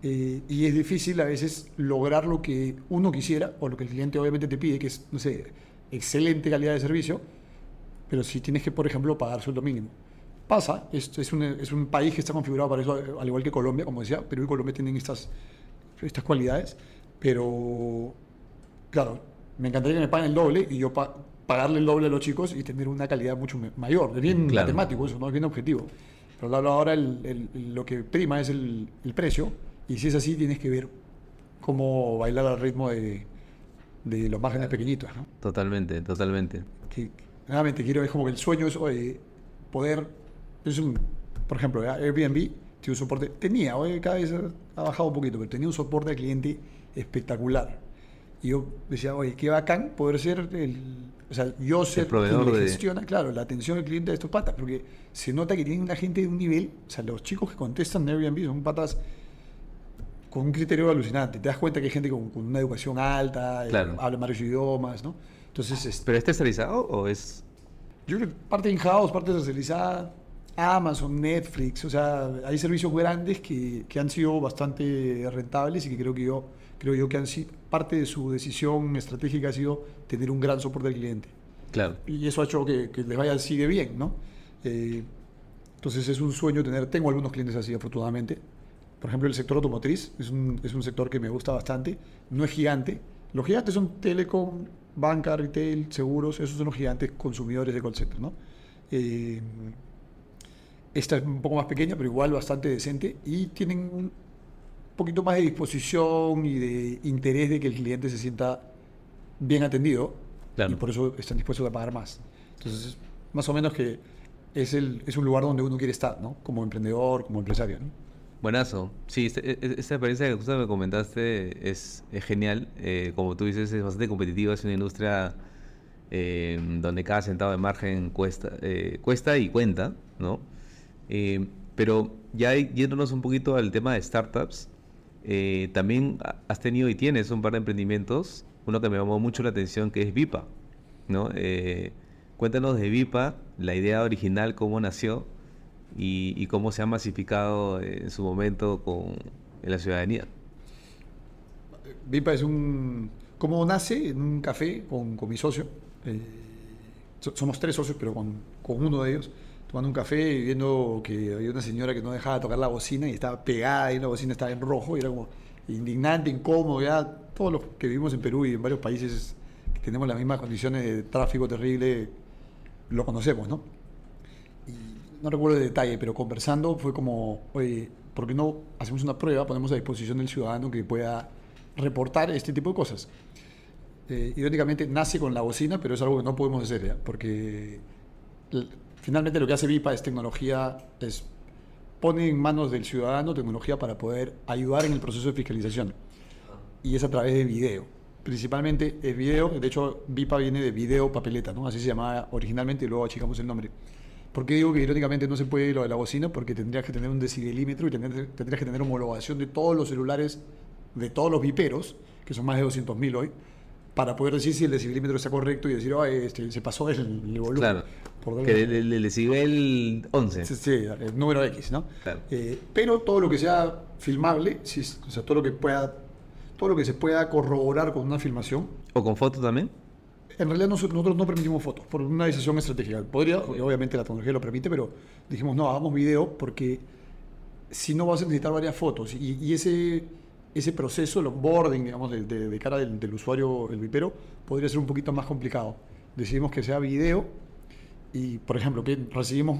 eh, y es difícil a veces lograr lo que uno quisiera o lo que el cliente obviamente te pide, que es, no sé, excelente calidad de servicio, pero si tienes que, por ejemplo, pagar sueldo mínimo. Pasa, es, es, un, es un país que está configurado para eso, al igual que Colombia, como decía, Perú y Colombia tienen estas, estas cualidades, pero claro, me encantaría que me paguen el doble y yo pagarle el doble a los chicos y tener una calidad mucho mayor. Es bien matemático eso, ¿no? es bien objetivo. Pero ahora lo que prima es el, el, precio y si es así tienes que ver cómo bailar al ritmo de, de los márgenes pequeñitos. ¿no? Totalmente, totalmente. Que, nuevamente quiero, es como que el sueño es poder, es un, por ejemplo, Airbnb tiene un soporte, tenía, hoy cada vez ha bajado un poquito, pero tenía un soporte al cliente espectacular. Y yo decía, oye, qué bacán poder ser el, o sea, yo ser el proveedor que gestiona, claro, la atención al cliente de estos patas, porque se nota que tienen una gente de un nivel, o sea, los chicos que contestan en Airbnb son patas con un criterio alucinante. Te das cuenta que hay gente con, una educación alta, eh, habla varios idiomas, ¿no? Entonces, este, ¿Pero está especializado o es...? Yo creo que parte in-house, parte especializada, Amazon, Netflix, o sea, hay servicios grandes que, que han sido bastante rentables y que creo que yo creo yo que han sido, parte de su decisión estratégica ha sido tener un gran soporte al cliente. Claro. Y eso ha hecho que, que les vaya así de bien, ¿no? Eh, entonces es un sueño tener, tengo algunos clientes así afortunadamente. Por ejemplo, el sector automotriz es un, es un sector que me gusta bastante, no es gigante. Los gigantes son telecom, banca, retail, seguros, esos son los gigantes consumidores de call center, ¿no? Eh, esta es un poco más pequeña, pero igual bastante decente y tienen un, poquito más de disposición y de interés de que el cliente se sienta bien atendido y por eso están dispuestos a pagar más. Entonces, más o menos que es, el, es un lugar donde uno quiere estar, ¿no? Como emprendedor, como empresario, ¿no? Buenazo. Sí, esta, e, esta experiencia que usted me comentaste es, es genial. Eh, como tú dices, es bastante competitiva, es una industria eh, donde cada centavo de margen cuesta, eh, cuesta y cuenta, ¿no? pero ya yéndonos un poquito al tema de startups, eh, también has tenido y tienes un par de emprendimientos, uno que me llamó mucho la atención que es Vipa, ¿no? Eh, cuéntanos de Vipa, la idea original, cómo nació y, cómo se ha masificado en su momento con en la ciudadanía. Vipa es un... ¿Cómo nace? En un café con, con mi socio. Eh, somos tres socios, pero con, con uno de ellos tomando un café y viendo que había una señora que no dejaba tocar la bocina y estaba pegada y la bocina estaba en rojo y era como indignante, incómodo, ya todos los que vivimos en Perú y en varios países que tenemos las mismas condiciones de tráfico terrible, lo conocemos, ¿no? No recuerdo el detalle, pero conversando fue como, oye, ¿por qué no hacemos una prueba, ponemos a disposición del ciudadano que pueda reportar este tipo de cosas? Eh, irónicamente nace con la bocina, pero es algo que no podemos hacer, porque Finalmente lo que hace VIPA es tecnología, es pone en manos del ciudadano tecnología para poder ayudar en el proceso de fiscalización. Y es a través de video. Principalmente es video, de hecho VIPA viene de video papeleta, ¿no? Así se llamaba originalmente y luego achicamos el nombre. ¿Por qué digo que irónicamente no se puede lo de la bocina? Porque tendrías que tener un decibelímetro y tendrías, que tener homologación de todos los celulares, de todos los viperos, que son más de 200.000 hoy, para poder decir si el decibelímetro está correcto y decir, oh, este, se pasó el, el volumen. Claro. Que el, el, decibel 11. Sí, sí, el número X, ¿no? Claro. Eh, pero todo lo que sea filmable, o sea, todo lo que pueda, todo lo que se pueda corroborar con una filmación. ¿O con fotos también? En realidad nosotros no permitimos fotos, por una decisión estratégica. Podría, obviamente la tecnología lo permite, pero dijimos, no, hagamos video porque si no vas a necesitar varias fotos. y, y ese ese proceso, el onboarding, digamos, de, cara del, usuario, el vipero, podría ser un poquito más complicado. Decidimos que sea video y, por ejemplo, recibimos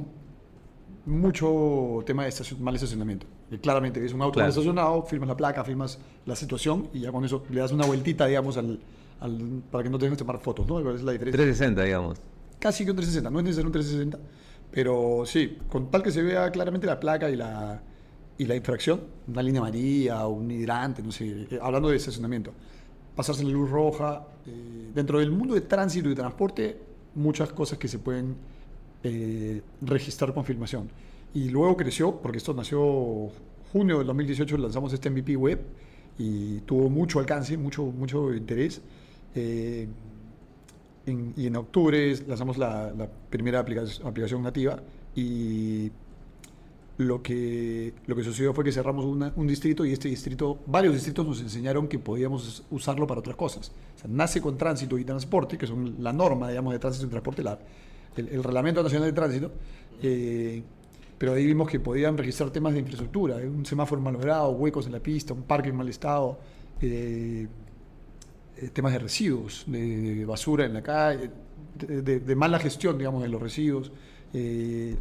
mucho tema de mal estacionamiento. claramente, es un auto mal estacionado, firmas la placa, firmas la situación y ya con eso le das una vueltita, digamos, al, para que no tengas que tomar fotos, ¿no? es la diferencia? 360, digamos. Casi que un 360, no es necesario un 360, pero sí, con tal que se vea claramente la placa y la y la infracción, una línea amarilla un hidrante, no sé, eh, hablando de estacionamiento, pasarse la luz roja. Eh, dentro del mundo de tránsito y transporte, muchas cosas que se pueden eh, registrar con filmación. Y luego creció, porque esto nació junio del 2018, lanzamos este MVP web y tuvo mucho alcance, mucho, mucho interés. y en octubre lanzamos la, la primera aplicación, aplicación nativa y lo que, lo que sucedió fue que cerramos un distrito y este distrito, varios distritos nos enseñaron que podíamos usarlo para otras cosas. O sea, nace con tránsito y transporte, que son la norma, digamos, de tránsito y transporte, la, el, Reglamento Nacional de Tránsito, eh, pero ahí vimos que podían registrar temas de infraestructura, eh, un semáforo malogrado, huecos en la pista, un parque en mal estado, eh, temas de residuos, de, basura en la calle, de, mala gestión, digamos, de los residuos,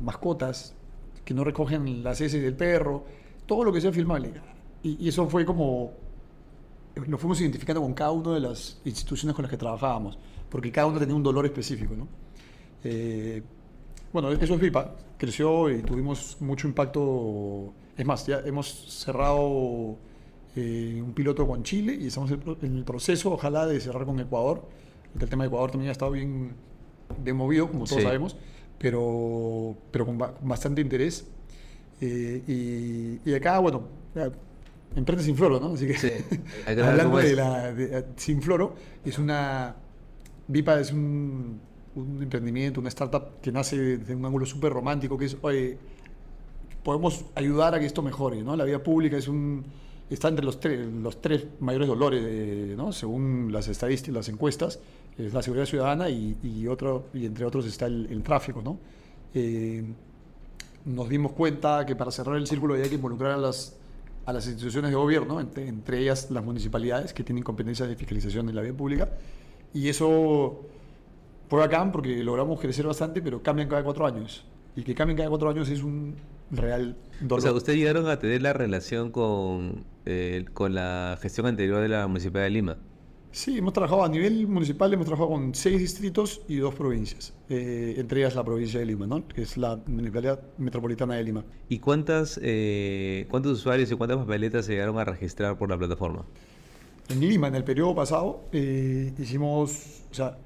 mascotas, que no recogen las heces del perro, todo lo que sea filmable. Y, eso fue como, lo fuimos identificando con cada una de las instituciones con las que trabajábamos, porque cada una tenía un dolor específico. ¿no? Eh, bueno, eso es VIPA, creció y tuvimos mucho impacto. Es más, ya hemos cerrado eh, un piloto con Chile y estamos en el proceso, ojalá, de cerrar con Ecuador. El tema de Ecuador también ha estado bien, bien movido, como todos sabemos pero, pero con, bastante interés. Eh, y, acá, bueno, emprende sin floro, ¿no? Así que, hablando de la sin floro, es una. Vipa es un, un, emprendimiento, una startup que nace de un ángulo súper romántico, que es, oye, podemos ayudar a que esto mejore, ¿no? La vida pública es un. Está entre los, tres los tres mayores dolores, ¿no? Según las estadísticas, las encuestas es la seguridad ciudadana y, otro, y entre otros está el, tráfico. ¿no? Eh, nos dimos cuenta que para cerrar el círculo había que involucrar a las, a las instituciones de gobierno, entre, ellas las municipalidades que tienen competencia de fiscalización de la vía pública. Y eso fue acá porque logramos crecer bastante, pero cambian cada cuatro años. Y que cambien cada cuatro años es un real dolor. O sea, ¿ustedes llegaron a tener la relación con, eh, con la gestión anterior de la Municipalidad de Lima? Sí, hemos trabajado a nivel municipal, hemos trabajado con seis distritos y dos provincias, eh, entre ellas la provincia de Lima, ¿no? que es la municipalidad metropolitana de Lima. ¿Y cuántas, eh, cuántos usuarios y cuántas papeletas se llegaron a registrar por la plataforma? En Lima, en el periodo pasado, hicimos, o sea,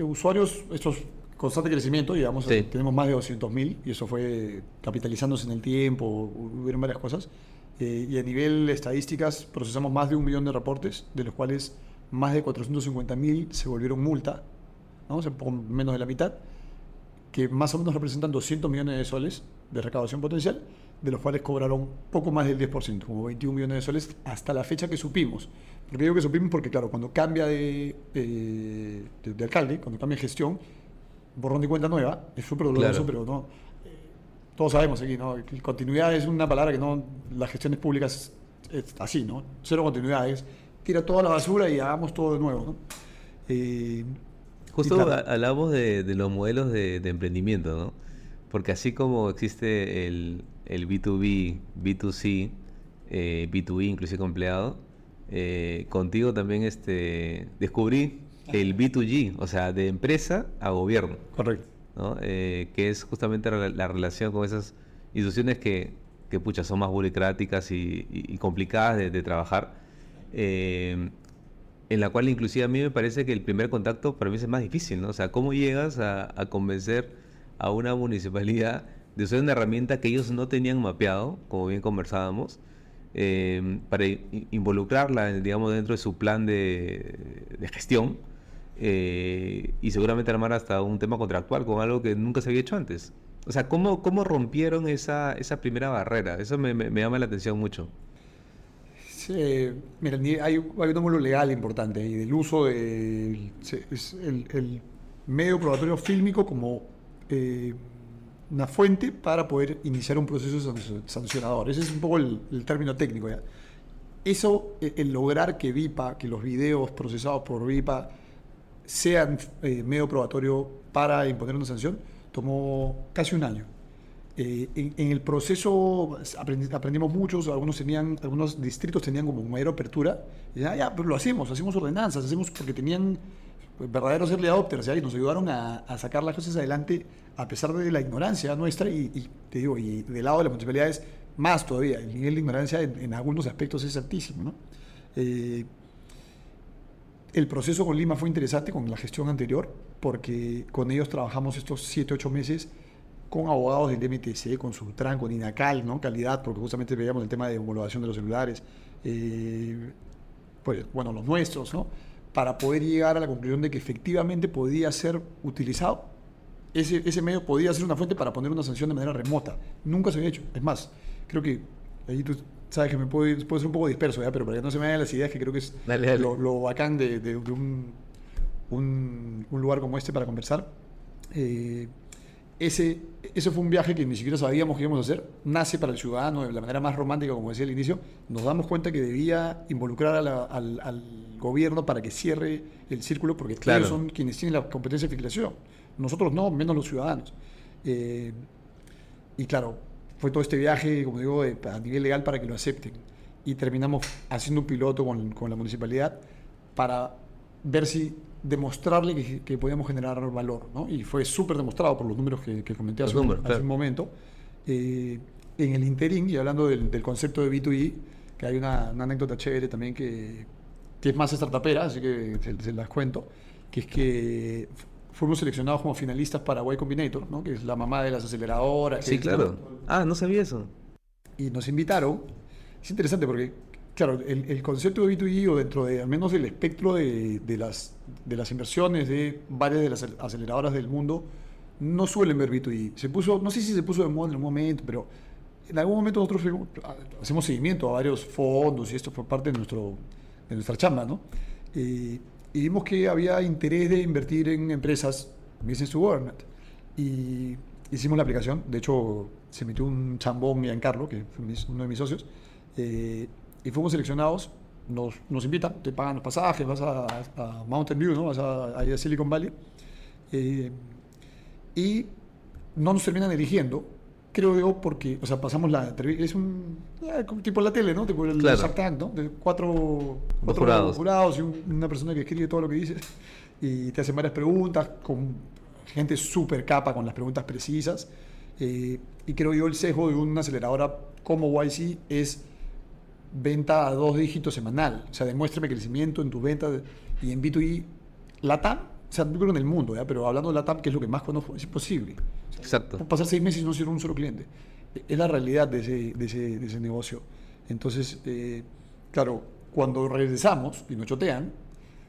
usuarios, estos constante crecimiento, digamos, tenemos más de 200.000 y eso fue capitalizándose en el tiempo, hubieron varias cosas. y a nivel estadísticas procesamos más de un millón de reportes, de los cuales más de 450.000 se volvieron multa, ¿no? o sea, menos de la mitad, que más o menos representan 200 millones de soles de recaudación potencial, de los cuales cobraron poco más del 10%, como 21 millones de soles hasta la fecha que supimos. Porque digo que supimos porque, claro, cuando cambia de, de, alcalde, cuando cambia de gestión, borrón de cuenta nueva, es súper doloroso, pero no. Todos sabemos aquí, ¿no? Continuidad es una palabra que no. Las gestiones públicas es así, ¿no? Cero continuidad es tira toda la basura y hagamos todo de nuevo. Eh, Justo hablamos de, los modelos de, emprendimiento, ¿no? Porque así como existe el, B2B, B2C, eh, B2E, inclusive empleado, eh, contigo también este, descubrí el B2G, o sea, de empresa a gobierno. Correcto. que es justamente la, relación con esas instituciones que, que pucha, son más burocráticas y, complicadas de trabajar eh, en la cual inclusive a mí me parece que el primer contacto para mí es más difícil, ¿no? O sea, ¿cómo llegas a, convencer a una municipalidad de usar una herramienta que ellos no tenían mapeado, como bien conversábamos, eh, para involucrarla, digamos, dentro de su plan de, gestión eh, y seguramente armar hasta un tema contractual con algo que nunca se había hecho antes? O sea, ¿cómo, cómo rompieron esa, esa primera barrera? Eso me llama la atención mucho. Eh, mira, hay, un ángulo legal importante y del uso del el, medio probatorio fílmico como eh, una fuente para poder iniciar un proceso sancionador. Ese es un poco el, término técnico. Eso, e, el lograr que VIPA, que los videos procesados por VIPA sean eh, medio probatorio para imponer una sanción, tomó casi un año. Eh, en, el proceso aprendimos muchos, algunos tenían, algunos distritos tenían como mayor apertura, y ya, ya, pero lo hacemos, hacemos ordenanzas, hacemos porque tenían pues, verdaderos early adopters, y nos ayudaron a, sacar las cosas adelante a pesar de la ignorancia nuestra, y, te digo, y del lado de las municipalidades más todavía, el nivel de ignorancia en, algunos aspectos es altísimo, ¿no? Eh, el proceso con Lima fue interesante con la gestión anterior, porque con ellos trabajamos estos 7, 8 meses con abogados del MTC, con Sutran, con INACAL, ¿no? calidad, porque justamente veíamos el tema de homologación de los celulares, eh, pues bueno, los nuestros, ¿no? para poder llegar a la conclusión de que efectivamente podía ser utilizado ese, ese medio podía ser una fuente para poner una sanción de manera remota. Nunca se había hecho. Es más, creo que ahí tú sabes que me puede, puede ser un poco disperso, ¿ya? pero para que no se me vayan las ideas, que creo que es Dale, dale. Lo, lo bacán de, de- de un, un, un lugar como este para conversar. Eh, ese, ese fue un viaje que ni siquiera sabíamos que íbamos a hacer. Nace para el ciudadano de la manera más romántica, como decía al inicio. Nos damos cuenta que debía involucrar a la- al, al gobierno para que cierre el círculo, porque Claro. ellos son quienes tienen la competencia de filtración. Nosotros no, menos los ciudadanos. Eh, y claro, fue todo este viaje, como digo, de- a nivel legal para que lo acepten. Y terminamos haciendo un piloto con, con la municipalidad para ver si demostrarle que, que podíamos generar valor. ¿no? Y fue súper demostrado por los números que, que comenté hace, un- números, hace claro. un momento. Eh, en el interín, y hablando del, del concepto de B2E, que hay una, una anécdota chévere también que, que es más startupera, así que se, se las cuento, que es que fuimos seleccionados como finalistas para Y Combinator, ¿no? que es la mamá de las aceleradoras. Sí, claro. Ah, no sabía eso. y nos invitaron. Es interesante porque, claro, el, el concepto de B2B o dentro de, al menos del espectro de, de las, de las inversiones de varias de las acel- aceleradoras del mundo, no suelen ver B2B. Se puso, no sé si se puso de moda en algún momento, pero en algún momento nosotros hacemos seguimiento a varios fondos y esto fue parte de, nuestro, de nuestra chamba, ¿no? Eh, y vimos que había interés de invertir en empresas business to government. Y hicimos la aplicación. De hecho, se metió un chambón, Giancarlo, que fue uno de mis socios. eh, y fuimos seleccionados. Nos, nos invitan, te pagan los pasajes, vas a, a Mountain View, ¿no? vas a, a Silicon Valley. Eh, y no nos terminan eligiendo, creo yo, porque, o sea, pasamos la entrevista, es un, eh, tipo la tele, ¿no? Tipo el Claro. ¿no? De cuatro, cuatro jurados. jurados y un- una persona que escribe todo lo que dices y te hacen varias preguntas con gente súper capa con las preguntas precisas. Eh, y creo yo el sesgo de una aceleradora como YC es venta a dos dígitos semanal. O sea, demuéstrame crecimiento en tu venta de- y en B2B, LATAM, o sea, yo creo en el mundo, ¿ya? pero hablando de LATAM, que es lo que más conozco, es imposible. Exacto. pasar seis meses y no ser un solo cliente. Es la realidad de ese, de ese, de ese negocio. Entonces, eh, claro, cuando regresamos y nos chotean,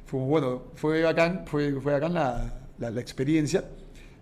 fue bueno, fue bacán, fue, fue bacán la, la, la experiencia,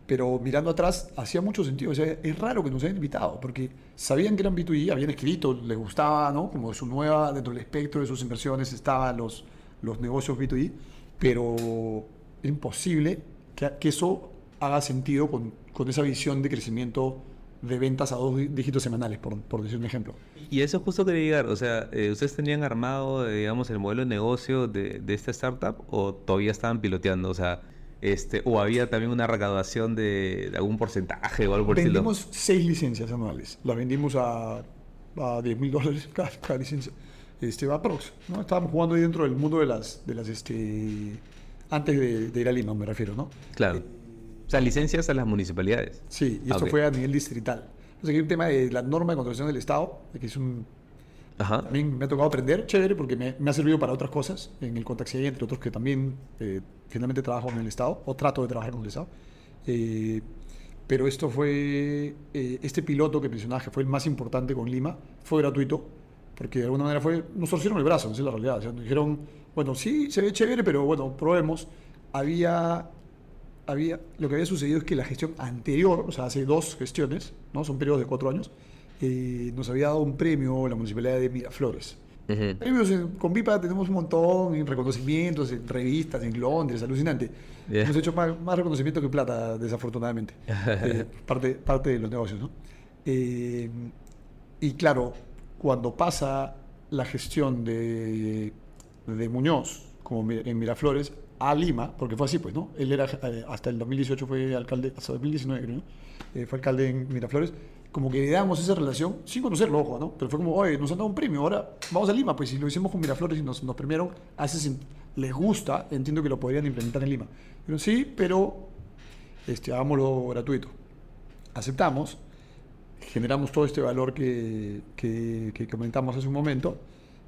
pero mirando atrás hacía mucho sentido. O sea, es raro que nos hayan invitado, porque sabían que eran B2B, habían escrito, les gustaba, ¿no? Como su nueva, dentro del espectro de sus inversiones estaban los, los negocios B2B, pero imposible que, que eso haga sentido con, con esa visión de crecimiento de ventas a dos dí- dígitos semanales, por, por decir un ejemplo. Y eso justo quería llegar, o sea, eh, ¿ustedes tenían armado, eh, digamos, el modelo de negocio de, de esta startup o todavía estaban piloteando? O sea, este, o había también una recaudación de, de algún porcentaje o algo por estilo. Vendimos seis licencias anuales. Las vendimos a, a 10 mil dólares cada, cada licencia. Este, aprox, ¿no? Estábamos jugando ahí dentro del mundo de las, de las este, antes de, de ir a Lima, me refiero, ¿no? Claro. O sea, licencias a las municipalidades. Sí, y esto ok. fue a nivel distrital. Sea, que hay un tema de la norma de contratación del Estado, que es un... Ajá. También me ha tocado aprender, chévere, porque me, me ha servido para otras cosas, en el Contact entre otros que también eh, finalmente trabajo con el Estado, o trato de trabajar con el Estado. Eh, pero esto fue, eh, este piloto que mencionabas, que fue el más importante con Lima, fue gratuito, porque de alguna manera fue, nos torcieron el brazo, esa es la realidad. O sea, nos dijeron, bueno, sí, se ve chévere, pero bueno, probemos. Había, había, lo que había sucedido es que la gestión anterior, o sea, hace dos gestiones, ¿no? son periodos de cuatro años, eh, nos había dado un premio la municipalidad de Miraflores. Ujú. Premios en- con Vipa tenemos un montón, en reconocimientos, en revistas, en Londres, alucinante. Yeah. Hemos hecho más, más reconocimiento que plata, desafortunadamente. Eh, parte, parte de los negocios, ¿no? Eh, y claro, cuando pasa la gestión de, de Muñoz, como en Miraflores, a Lima, porque fue así, pues, ¿no? Él era, eh, hasta el 2018 fue alcalde, hasta 2019 creo, ¿no? Eh, fue alcalde en Miraflores, como que le damos esa relación, sin conocerlo, ojo, ¿no? Pero fue como, oye, nos han dado un premio, ahora vamos a Lima, pues si lo hicimos con Miraflores y nos, nos premiaron, hace les gusta, entiendo que lo podrían implementar en Lima. Pero sí, pero este, hagámoslo gratuito. Aceptamos, generamos todo este valor que, que, que comentamos hace un momento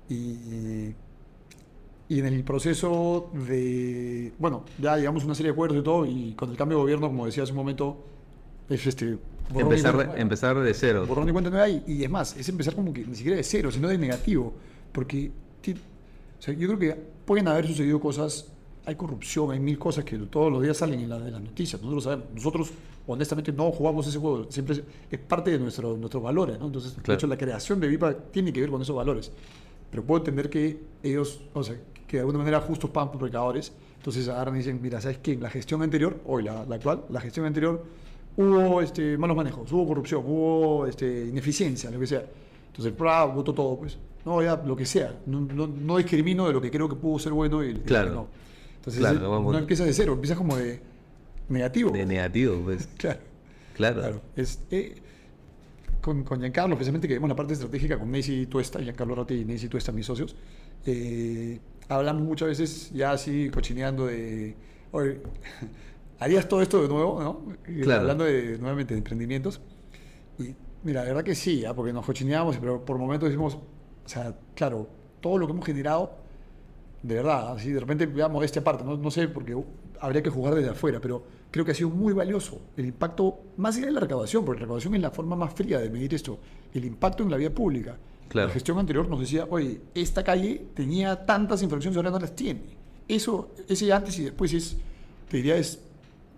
y, y en el proceso de, bueno, ya llegamos a una serie de acuerdos y todo y con el cambio de gobierno, como decía hace un momento, es este... Empezar, cuenta- de- empezar de cero. borrón y cuenta nueva y, y es más, es empezar como que ni siquiera de cero, sino de negativo, porque o sea, yo creo que pueden haber sucedido cosas hay corrupción, hay mil cosas que todos los días salen en, la, las noticias. Nosotros sabemos, nosotros honestamente no jugamos ese juego, siempre es, parte de nuestro, nuestros valores, ¿no? Entonces, de hecho, la creación de VIPA tiene que ver con esos valores. Pero puedo entender que ellos, o sea, que de alguna manera justos pagan por pecadores. Entonces agarran y dicen, mira, ¿sabes qué? La gestión anterior, hoy la, la actual, la gestión anterior, hubo este, malos manejos, hubo corrupción, hubo este, ineficiencia, lo que sea. Entonces, bravo, voto todo, pues. No, ya, lo que sea. No, no, no, discrimino de lo que creo que pudo ser bueno y, claro. no. Entonces, no empiezas de cero, empiezas como de negativo. De negativo, pues. claro. Claro. claro. Es, eh, con, con, Giancarlo, especialmente que vemos la parte estratégica con Nancy Tuesta, Giancarlo Rotti y Nancy Tuesta, mis socios, eh, hablamos muchas veces ya así cochineando de, oye, ¿harías todo esto de nuevo? ¿no? Claro. Hablando de, nuevamente de emprendimientos. Y mira, la verdad que sí, ¿ah? porque nos cochineamos, pero por momentos decimos, o sea, claro, todo lo que hemos generado, de verdad, así de repente veamos esta parte, no, no sé, porque habría que jugar desde afuera, pero creo que ha sido muy valioso. El impacto, más allá de la recaudación, porque la recaudación es la forma más fría de medir esto, el impacto en la vía pública. La gestión anterior nos decía, oye, esta calle tenía tantas infracciones, ahora no las tiene. Eso, ese antes y después es, te diría, es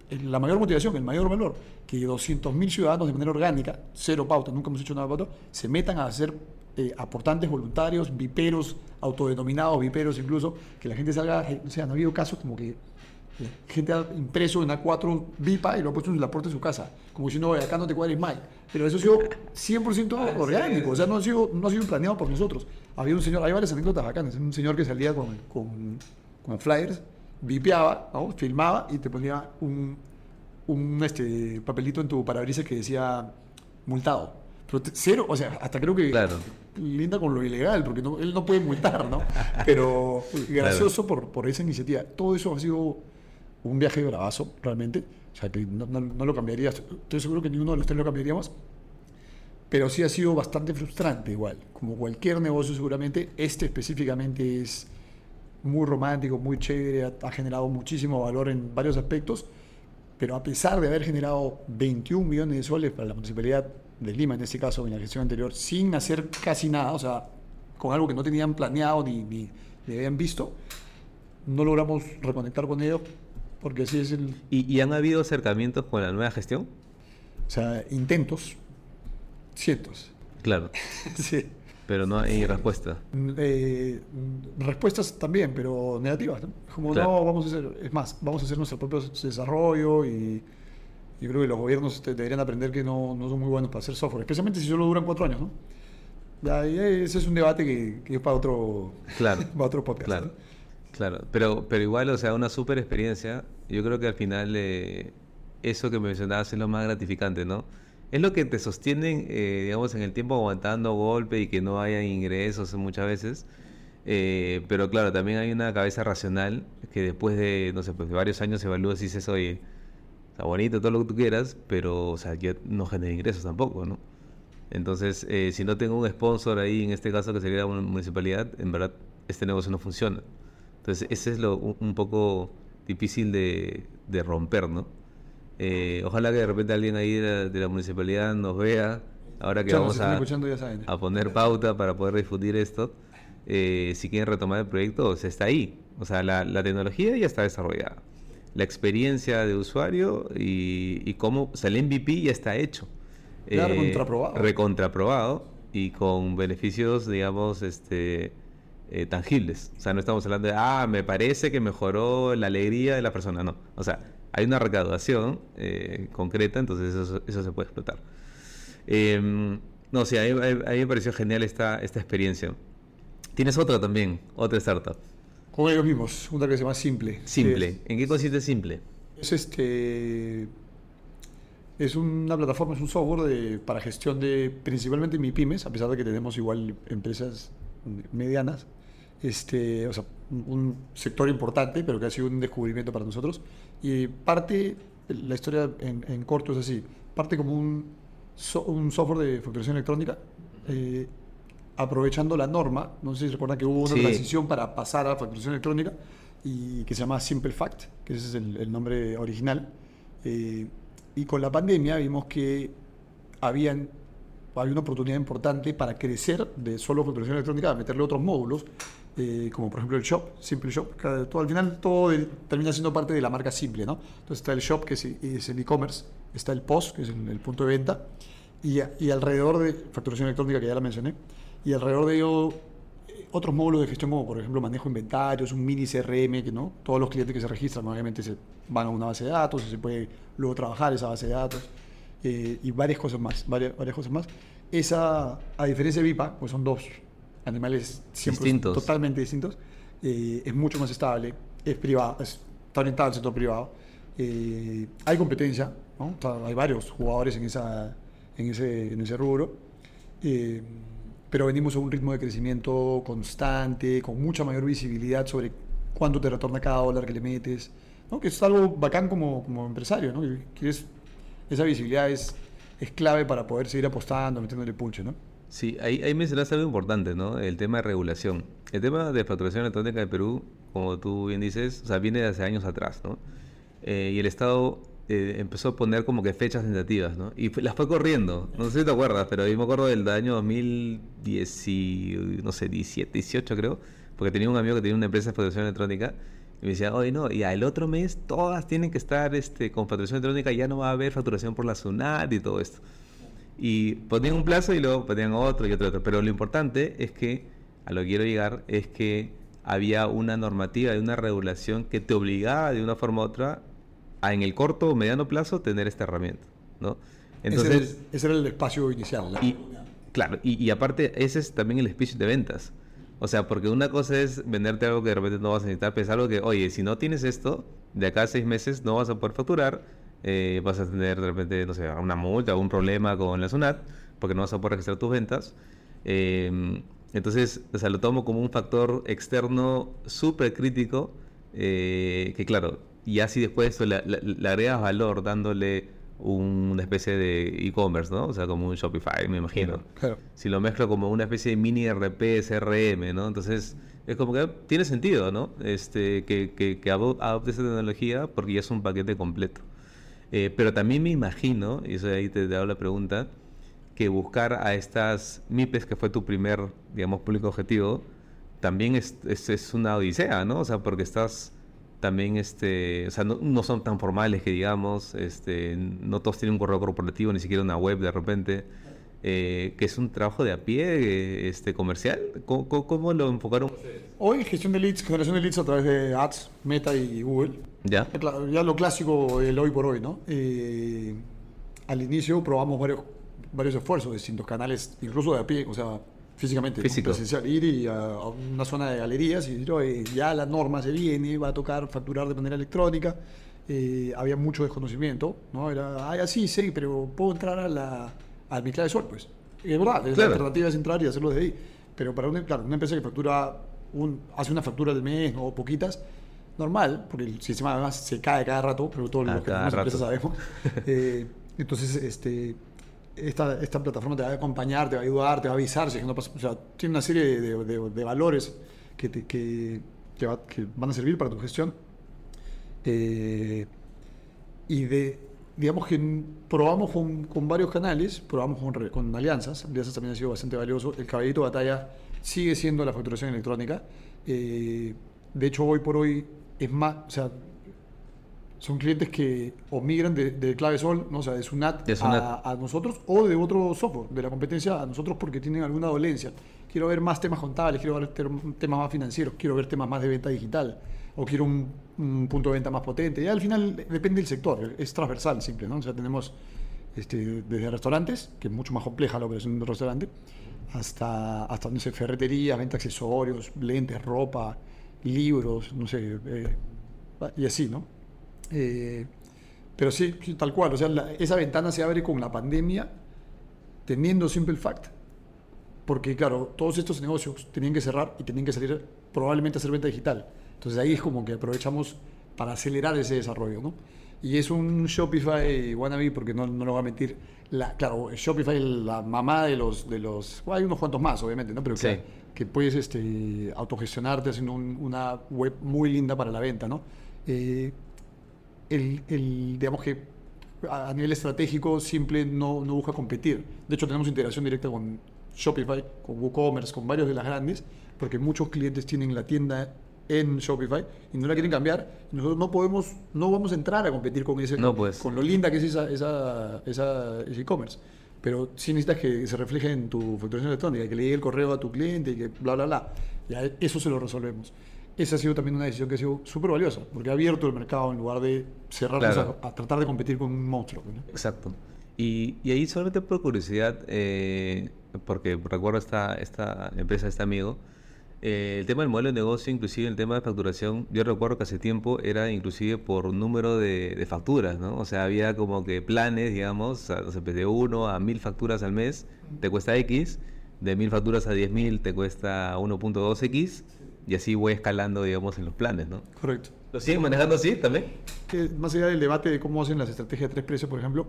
la mayor motivación, el mayor valor, que 200.000 ciudadanos de manera orgánica, cero pauta, nunca hemos hecho nada pauta, se metan a hacer eh, aportantes voluntarios, viperos, autodenominados viperos incluso, que la gente salga, o sea, no ha habido casos como que gente ha impreso en A4 VIPA y lo ha puesto en la puerta de su casa, como diciendo, acá no te cuadres mal. Pero eso ha sido 100% orgánico, o sea, no ha, sido, no ha sido planeado por nosotros. Había un señor, hay varias anécdotas bacanas, un señor que salía con, con, con flyers, vipeaba, filmaba y te ponía un, un este, papelito en tu parabrisas que decía multado. Pero cero, o sea, hasta creo que claro. linda con lo ilegal, porque él no puede multar, ¿no? Pero gracioso por, por esa iniciativa. Todo eso ha sido un viaje bravazo, realmente. O sea, que no, no, lo cambiaría. Estoy seguro que ninguno de los tres lo cambiaríamos. Pero sí ha sido bastante frustrante igual. Como cualquier negocio seguramente, este específicamente es muy romántico, muy chévere, ha, ha generado muchísimo valor en varios aspectos. Pero a pesar de haber generado 21 millones de soles para la municipalidad de Lima, en este caso, en la gestión anterior, sin hacer casi nada, o sea, con algo que no tenían planeado ni, ni, ni habían visto, no logramos reconectar con ellos porque así es el... ¿Y, han habido acercamientos con la nueva gestión? O sea, intentos, cientos. Claro. sí. Pero no hay respuesta. Eh, respuestas también, pero negativas. ¿no? Como no, vamos a hacer, es más, vamos a hacer nuestro propio desarrollo y yo creo que los gobiernos deberían aprender que no, no, son muy buenos para hacer software, especialmente si solo duran cuatro años, ¿no? Ya, ese es un debate que, que es para otro, claro, para otro podcast. Claro. Claro, pero, pero igual, o sea, una super experiencia. Yo creo que al final eh, eso que mencionabas es lo más gratificante, ¿no? Es lo que te sostiene, eh, digamos, en el tiempo aguantando golpe y que no haya ingresos muchas veces. Eh, pero claro, también hay una cabeza racional que después de, no sé, pues de varios años evalúas y dices, oye, está bonito todo lo que tú quieras, pero, o sea, yo no genera ingresos tampoco, ¿no? Entonces, si no tengo un sponsor ahí, en este caso que sería la municipalidad, en verdad este negocio no funciona. Entonces, ese es lo un, poco difícil de, romper, ¿no? Eh, ojalá que de repente alguien ahí de la, municipalidad nos vea, ahora que vamos a, a, poner pauta para poder difundir esto. Eh, si quieren retomar el proyecto, se está ahí. O sea, la, tecnología ya está desarrollada. La experiencia de usuario y, y cómo o sea, el MVP ya está hecho. Eh, recontraprobado. Recontraprobado y con beneficios, digamos, este eh, tangibles. O sea, no estamos hablando de, ah, me parece que mejoró la alegría de la persona. No. O sea, hay una recaudación eh, concreta, entonces eso, se puede explotar. Em, no, sí, a mí, me pareció genial esta, esta experiencia. Tienes otra también, otra startup. Con ellos mismos, una que se llama Simple. Simple. ¿En qué consiste Simple? Es este. Es una plataforma, es un software de, para gestión de principalmente mi pymes, a pesar de que tenemos igual empresas medianas este, o sea, un sector importante, pero que ha sido un descubrimiento para nosotros. Y parte, la historia en, corto es así, parte como un, un software de facturación electrónica, eh, aprovechando la norma, no sé si recuerdan que hubo una transición para pasar a facturación electrónica, y que se llama Simple Fact, que ese es el, nombre original. Eh, y con la pandemia vimos que habían había una oportunidad importante para crecer de solo facturación electrónica a meterle otros módulos eh, como por ejemplo el shop, Simple Shop. todo, al final todo termina siendo parte de la marca Simple, ¿no? Entonces está el shop, que es, el e-commerce, está el POS, que es el, punto de venta, y, y, alrededor de facturación electrónica, que ya la mencioné, y alrededor de ello eh, otros módulos de gestión como por ejemplo manejo de inventarios, un mini CRM, que no todos los clientes que se registran obviamente se van a una base de datos y se puede luego trabajar esa base de datos eh, y varias cosas más, varias, varias cosas más. Esa, a diferencia de VIPA, pues son dos animales distintos. totalmente distintos, eh, es mucho más estable, es privado, está orientado al sector privado. Eh, hay competencia, ¿no? hay varios jugadores en, esa, en, ese, en ese rubro, eh, pero venimos a un ritmo de crecimiento constante, con mucha mayor visibilidad sobre cuánto te retorna cada dólar que le metes, ¿no? que es algo bacán como, como empresario, ¿no? quieres, esa visibilidad es, es clave para poder seguir apostando, metiéndole pulche, ¿no? Sí, ahí, ahí mencionaste algo importante, ¿no? El tema de regulación. El tema de facturación electrónica de Perú, como tú bien dices, o sea, viene de hace años atrás, ¿no? Eh, y el Estado eh, empezó a poner como que fechas tentativas, ¿no? Y las fue corriendo. No sé si te acuerdas, pero yo me acuerdo del año 2010, no sé, 17, 18 creo, porque tenía un amigo que tenía una empresa de facturación electrónica y me decía, oye, no, y el otro mes todas tienen que estar este, con facturación electrónica, ya no va a haber facturación por la SUNAT y todo esto. Y ponían un plazo y luego ponían otro y otro, otro. Pero lo importante es que, a lo que quiero llegar, es que había una normativa y una regulación que te obligaba de una forma u otra a en el corto o mediano plazo tener esta herramienta, ¿no? Entonces, ese, era el, espacio inicial. Y, claro, y, y, aparte ese es también el speech de ventas. O sea, porque una cosa es venderte algo que de repente no vas a necesitar, pero es algo que, oye, si no tienes esto, de acá a seis meses no vas a poder facturar, eh, vas a tener de repente, no sé, una multa o un problema con la SUNAT, porque no vas a poder registrar tus ventas. Em, entonces, o sea, lo tomo como un factor externo súper crítico, eh, que claro, y así después le, le, agregas valor dándole una especie de e-commerce, ¿no? O sea, como un Shopify, me imagino. Claro, Si lo mezclo como una especie de mini RP, CRM, ¿no? Entonces, es como que tiene sentido, ¿no? Este, que, que, que adopte esa tecnología porque ya es un paquete completo. Eh, pero también me imagino, y eso ahí te, te hago la pregunta, que buscar a estas MIPES, que fue tu primer, digamos, público objetivo, también es, es, una odisea, ¿no? O sea, porque estás también, este, o sea, no, no, son tan formales que digamos, este, no todos tienen un correo corporativo, ni siquiera una web de repente. Eh, que es un trabajo de a pie este, comercial. ¿Cómo, ¿Cómo, lo enfocaron Hoy gestión de leads, generación de leads a través de ads, Meta y Google. Ya. Ya lo clásico, el hoy por hoy, ¿no? Eh, al inicio probamos varios, varios esfuerzos, distintos canales, incluso de a pie, o sea, físicamente. Físico. ir y a, una zona de galerías y decir, ya la norma se viene, va a tocar facturar de manera electrónica. Eh, había mucho desconocimiento, ¿no? Era, ay, así, sí, pero puedo entrar a la al mi clave Sol, pues. Y es verdad, la alternativa es entrar y hacerlo de ahí. Pero para una, claro, una empresa que factura un, hace una factura del mes o poquitas, normal, porque el sistema además se cae cada rato, pero todos los que tenemos empresas sabemos. Eh, entonces, este, esta, esta plataforma te va a acompañar, te va a ayudar, te va a avisar, si no pasa, o sea, tiene una serie de, de, valores que, te, que, que, van a servir para tu gestión. Eh, y de, digamos que probamos con, con varios canales, probamos con, con, alianzas, alianzas también ha sido bastante valioso. El caballito de batalla sigue siendo la facturación electrónica. Eh, de hecho, hoy por hoy es más, o sea, son clientes que o migran de, de clave sol, ¿no? o sea, de Sunat, a, a, nosotros o de otro software, de la competencia a nosotros porque tienen alguna dolencia. Quiero ver más temas contables, quiero ver temas más financieros, quiero ver temas más de venta digital o quiero un, punto de venta más potente. Y al final depende del sector, es transversal simple, ¿no? O sea, tenemos este, desde restaurantes, que es mucho más compleja la operación de un restaurante, hasta, hasta no sé, ferreterías, venta de accesorios, lentes, ropa, libros, no sé, eh, y así, ¿no? Eh, pero sí, tal cual, o sea, esa ventana se abre con la pandemia, teniendo Simple Fact, porque claro, todos estos negocios tenían que cerrar y tenían que salir probablemente a hacer venta digital. Entonces ahí es como que aprovechamos para acelerar ese desarrollo, ¿no? Y es un Shopify wannabe, porque no, no lo voy a mentir. La, claro, Shopify es la mamá de los, de los... hay unos cuantos más, obviamente, ¿no? Pero que, puedes este, autogestionarte haciendo una web muy linda para la venta, ¿no? Eh, el, el, digamos que a nivel estratégico simple no, no busca competir. De hecho, tenemos integración directa con Shopify, con WooCommerce, con varios de las grandes, porque muchos clientes tienen la tienda en Shopify y no la quieren cambiar. Nosotros no podemos, no vamos a entrar a competir con ese, No, pues. con lo linda que es esa, esa, esa- ese e-commerce. Pero sí necesitas que se refleje en tu facturación electrónica, que le llegue el correo a tu cliente y que bla, bla, bla. Ya eso se lo resolvemos. Esa ha sido también una decisión que ha sido súper valiosa, porque ha abierto el mercado en lugar de cerrarnos Claro. a, a tratar de competir con un monstruo. ¿no? Exacto. Y, y ahí solamente por curiosidad, eh, porque recuerdo esta, esta empresa, este amigo, eh, el tema del modelo de negocio, inclusive el tema de facturación, yo recuerdo que hace tiempo era inclusive por número de, de facturas, ¿no? O sea, había como que planes, digamos, o sea, pues, de 1 a 1000 facturas al mes te cuesta X, de 1000 facturas a 10.000 te cuesta 1.2X, y así voy escalando, digamos, en los planes, ¿no? Correcto. ¿Lo siguen manejando así también? que más allá del debate de cómo hacen las estrategias de tres precios, por ejemplo,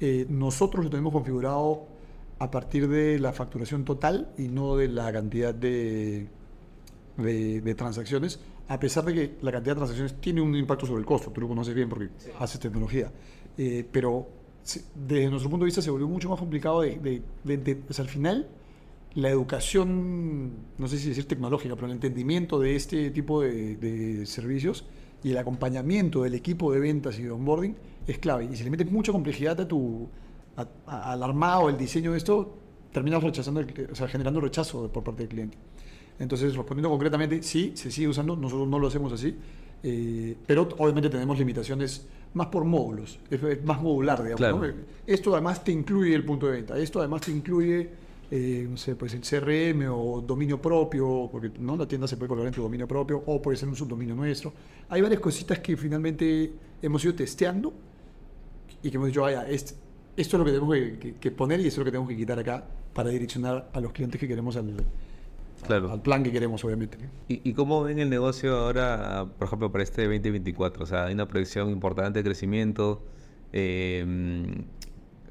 eh, nosotros lo tenemos configurado a partir de la facturación total y no de la cantidad de, de, de transacciones, a pesar de que la cantidad de transacciones tiene un impacto sobre el costo, tú lo conoces bien porque haces tecnología, Eh, pero desde nuestro punto de vista se volvió mucho más complicado de, de- sea, al final la educación, no sé si decir tecnológica, pero el entendimiento de este tipo de, de servicios y el acompañamiento del equipo de ventas y de onboarding es clave. Y si le metes mucha complejidad a tu, a- a- al armado, el diseño de esto, terminas rechazando, el o sea, generando rechazo por parte del cliente. Entonces, respondiendo concretamente, sí, se sigue usando, nosotros no lo hacemos así, eh, pero obviamente tenemos limitaciones más por módulos, es, es más modular, digamos. Claro. ¿no? Esto además te incluye el punto de venta, esto además te incluye, eh, no sé, pues el CRM o dominio propio, porque ¿no? la tienda se puede colocar en tu dominio propio o puede ser un subdominio nuestro. Hay varias cositas que finalmente hemos ido testeando y que hemos dicho, vaya, esto, esto es lo que tenemos que, que- que poner y esto es lo que tenemos que quitar acá para direccionar a los clientes que queremos al, Claro. al plan que queremos, obviamente. ¿Y, y cómo ven el negocio ahora, por ejemplo, para este 2024? O sea, hay una proyección importante de crecimiento, eh,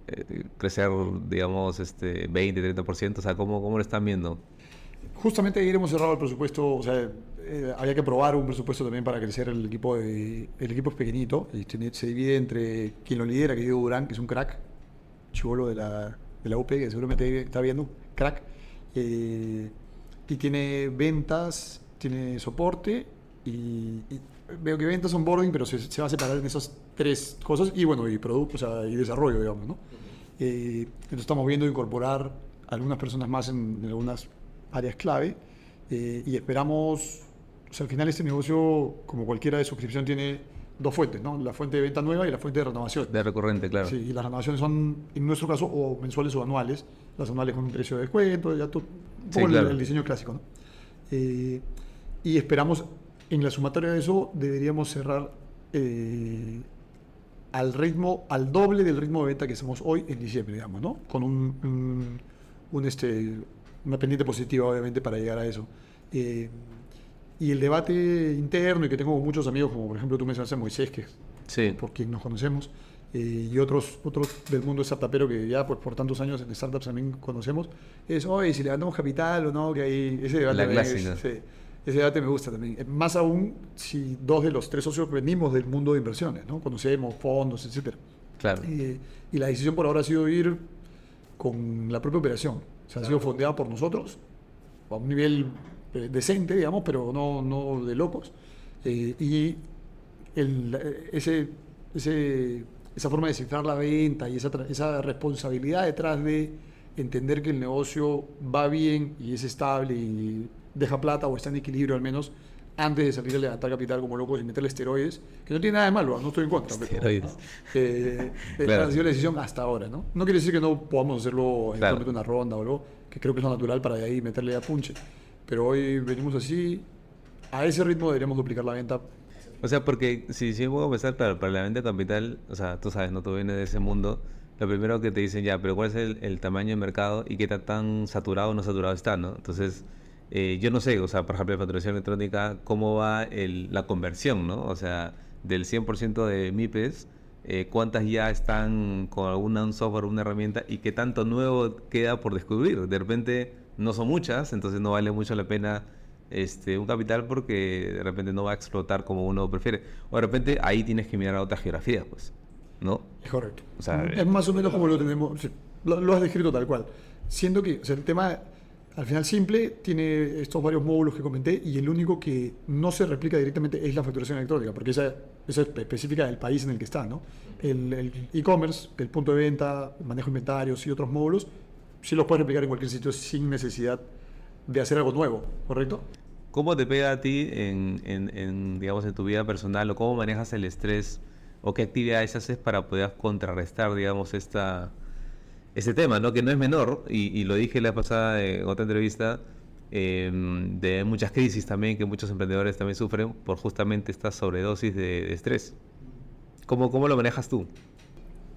eh, crecer, digamos, este 20, 30%, o sea, ¿cómo, cómo lo están viendo? Justamente ayer hemos cerrado el presupuesto, o sea, eh, había que aprobar un presupuesto también para crecer el equipo. de- el equipo es pequeñito, y tiene- se divide entre quien lo lidera, que es Diego Durán, que es un crack, chivolo de la, de la UP, que seguramente está viendo, crack, eh, y tiene ventas, tiene soporte, y, y veo que ventas son boarding, pero se, se va a separar en esas tres cosas, y bueno, y producto, o sea, y desarrollo, digamos, ¿no? Eh, entonces estamos viendo incorporar algunas personas más en, en algunas áreas clave eh, y esperamos, o sea, al final este negocio, como cualquiera de suscripción, tiene dos fuentes, ¿no? La fuente de venta nueva y la fuente de renovación. De recurrente, claro. Sí, y las renovaciones son, en nuestro caso, o mensuales o anuales. Las anuales con un precio de descuento, ya todo, un poco el- claro. el, diseño clásico, ¿no? Eh, y esperamos, en la sumatoria de eso, deberíamos cerrar eh, al ritmo, al doble del ritmo de venta que hacemos hoy en diciembre, digamos, ¿no? Con un, un- un, este, una pendiente positiva, obviamente, para llegar a eso. Eh, y el debate interno, y que tengo muchos amigos, como por ejemplo tú mencionaste a Moisés, que Sí, por quien nos conocemos, eh, y otros, otros del mundo startupero que ya pues, por tantos años en startups también conocemos, es, oye, si levantamos capital o no, que hay ese debate. La es- ese debate me gusta también. Eh, Más aún si dos de los tres socios venimos del mundo de inversiones, ¿no? Conocemos fondos, etcétera. claro. Eh, y la decisión por ahora ha sido ir con la propia operación. O sea, ha sido fondeada por nosotros, a un nivel eh, decente, digamos, pero no, no de locos. Eh, y el- ese, ese- esa forma de cifrar la venta y esa, esa responsabilidad detrás de entender que el negocio va bien y es estable y deja plata o está en equilibrio al menos antes de salir a levantar capital como locos y meterle esteroides, que no tiene nada de malo, no estoy en contra. pero, Esteroides. eh, eh, Claro. ha sido la decisión hasta ahora, ¿no? No quiere decir que no podamos hacerlo Claro. eventualmente una ronda o algo, que creo que es lo natural para de ahí meterle a punche. Pero hoy venimos así, a ese ritmo deberíamos duplicar la venta. O sea, porque si, si puedo pensar, claro, para la venta capital, o sea, tú sabes, no tú vienes de ese mundo, lo primero que te dicen ya, pero ¿cuál es el, el tamaño de mercado y qué tan, tan saturado o no saturado está, ¿no? Entonces, eh, yo no sé, o sea, por ejemplo, en facturación electrónica, cómo va el, la conversión, ¿no? O sea, del 100% de MIPES, eh, ¿cuántas ya están con alguna, un software, una herramienta y qué tanto nuevo queda por descubrir? De repente no son muchas, entonces no vale mucho la pena este, un capital porque de repente no va a explotar como uno prefiere. O de repente ahí tienes que mirar a otras geografías, pues, ¿no? Es correcto. O sea, es más o menos como lo tenemos, sí, lo, lo has descrito tal cual. siendo que o sea, el tema, al final simple, tiene estos varios módulos que comenté y el único que no se replica directamente es la facturación electrónica, porque esa, esa es específica del país en el que está, ¿no? El e-commerce, el, punto de venta, el manejo de inventarios y otros módulos, sí los puedes replicar en cualquier sitio sin necesidad de hacer algo nuevo, ¿correcto? ¿Cómo te pega a ti en, en, digamos, en tu vida personal o cómo manejas el estrés o qué actividades haces para poder contrarrestar, digamos, esta, este tema, ¿no? Que no es menor, y, lo dije la pasada en otra entrevista, em, de muchas crisis también que muchos emprendedores también sufren por justamente esta sobredosis de, estrés. ¿Cómo, ¿Cómo lo manejas tú?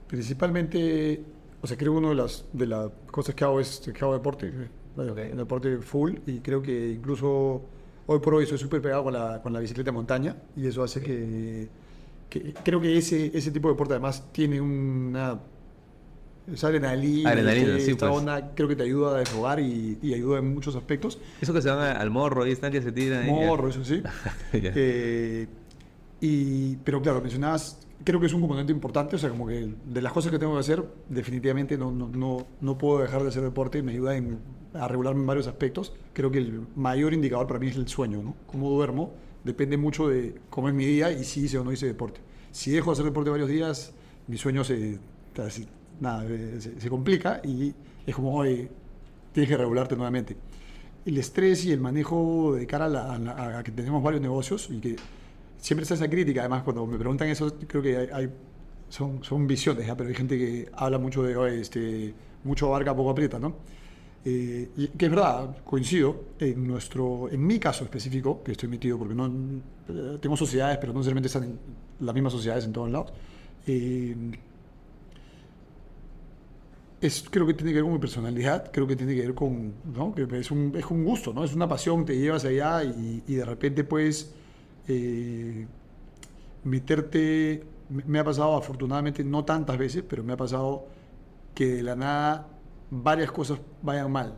Principalmente, o sea, creo que una de las, de las cosas que hago es que hago deporte, deporte full, y creo que incluso hoy por hoy soy súper pegado con la, con la bicicleta de montaña, y eso hace que, que creo que ese, ese tipo de deporte además tiene una esa adrenalina, adrenalina sí, esta pues. onda creo que te ayuda a desfogar y, y, ayuda en muchos aspectos. Eso que se van al morro, ahí están que se tiran. Morro, eso sí. eh, y, pero claro, mencionabas, creo que es un componente importante, o sea, como que de las cosas que tengo que hacer, definitivamente no, no, no, no puedo dejar de hacer deporte, me ayuda en, a regularme en varios aspectos. Creo que el mayor indicador para mí es el sueño, ¿no? Cómo duermo, depende mucho de cómo es mi día y si hice o no hice deporte. Si dejo de hacer deporte varios días, mi sueño se nada, eh, se, complica y es como, hoy tienes que regularte nuevamente. El estrés y el manejo de cara a, que tenemos varios negocios y que siempre está esa crítica, además cuando me preguntan eso, creo que hay, son, son visiones, pero hay gente que habla mucho de, este, mucho abarca, poco aprieta, ¿no? Eh, y que es verdad, coincido, en, nuestro, en mi caso específico, que estoy metido porque no eh, tengo sociedades, pero no necesariamente están en las mismas sociedades en todos lados, eh, creo que tiene que ver con mi personalidad, creo que tiene que ver con, ¿no? que es un, es un gusto, ¿no? es una pasión, te llevas allá y, y de repente puedes eh, meterte, me ha pasado afortunadamente, no tantas veces, pero me ha pasado que de la nada varias cosas vayan mal.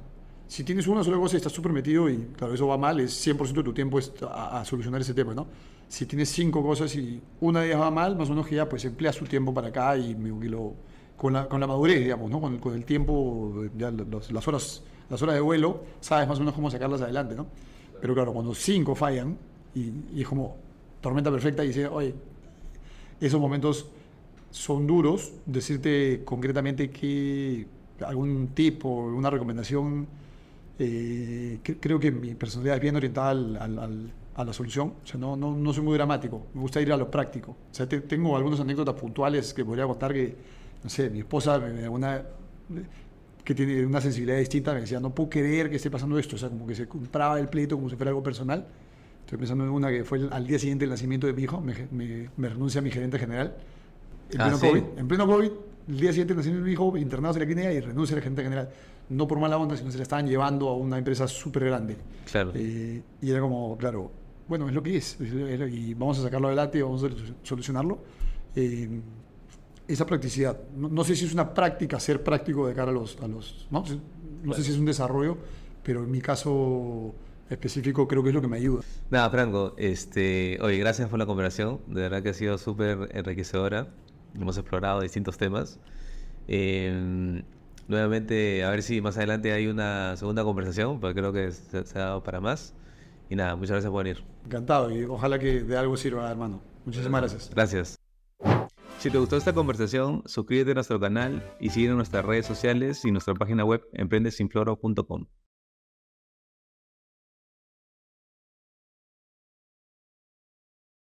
Si tienes una sola cosa y estás súper metido y claro, eso va mal, es 100% de tu tiempo es a, solucionar ese tema, ¿no? Si tienes cinco cosas y una de ellas va mal, más o menos que ya pues emplea su tiempo para acá y, y lo con la, con la madurez, digamos, ¿no? con, con el tiempo, ya las, horas, las horas de vuelo, sabes más o menos cómo sacarlas adelante, ¿no? Pero claro, cuando cinco fallan y, y es como tormenta perfecta y dice, oye, esos momentos son duros, decirte concretamente que algún tipo, una recomendación, eh, creo que mi personalidad es bien orientada al, al, a la solución, o sea, no, no, no, soy muy dramático, me gusta ir a lo práctico. O sea, tengo algunas anécdotas puntuales que podría contar que no sé, mi esposa, una, que tiene una sensibilidad distinta, me decía, no puedo creer que esté pasando esto, o sea, como que se compraba el pleito como si fuera algo personal. Estoy pensando en una que fue al día siguiente del nacimiento de mi hijo, me, me, renuncia a mi gerente general. En ah, pleno COVID. En pleno COVID, el día siguiente del nacimiento de mi hijo, internado en la clínica y renuncia al gerente general. No por mala onda, sino se la estaban llevando a una empresa súper grande. Claro. Eh, y era como, claro, bueno, es lo que es, y vamos a sacarlo adelante y vamos a solucionarlo. Eh, esa practicidad. No, sé si es una práctica ser práctico de cara a los... A los no, no sé si es un desarrollo, pero en mi caso específico creo que es lo que me ayuda. Nada, Franco, este, oye, gracias por la conversación. De verdad que ha sido súper enriquecedora. Hemos explorado distintos temas. Em, nuevamente, a ver si más adelante hay una segunda conversación, porque creo que se, se, ha dado para más. Y nada, muchas gracias por venir. Encantado y ojalá que de algo sirva, hermano. Muchísimas gracias. Gracias. Si te gustó esta conversación, suscríbete a nuestro canal y sigue en nuestras redes sociales y nuestra página web emprendesinfloro.com.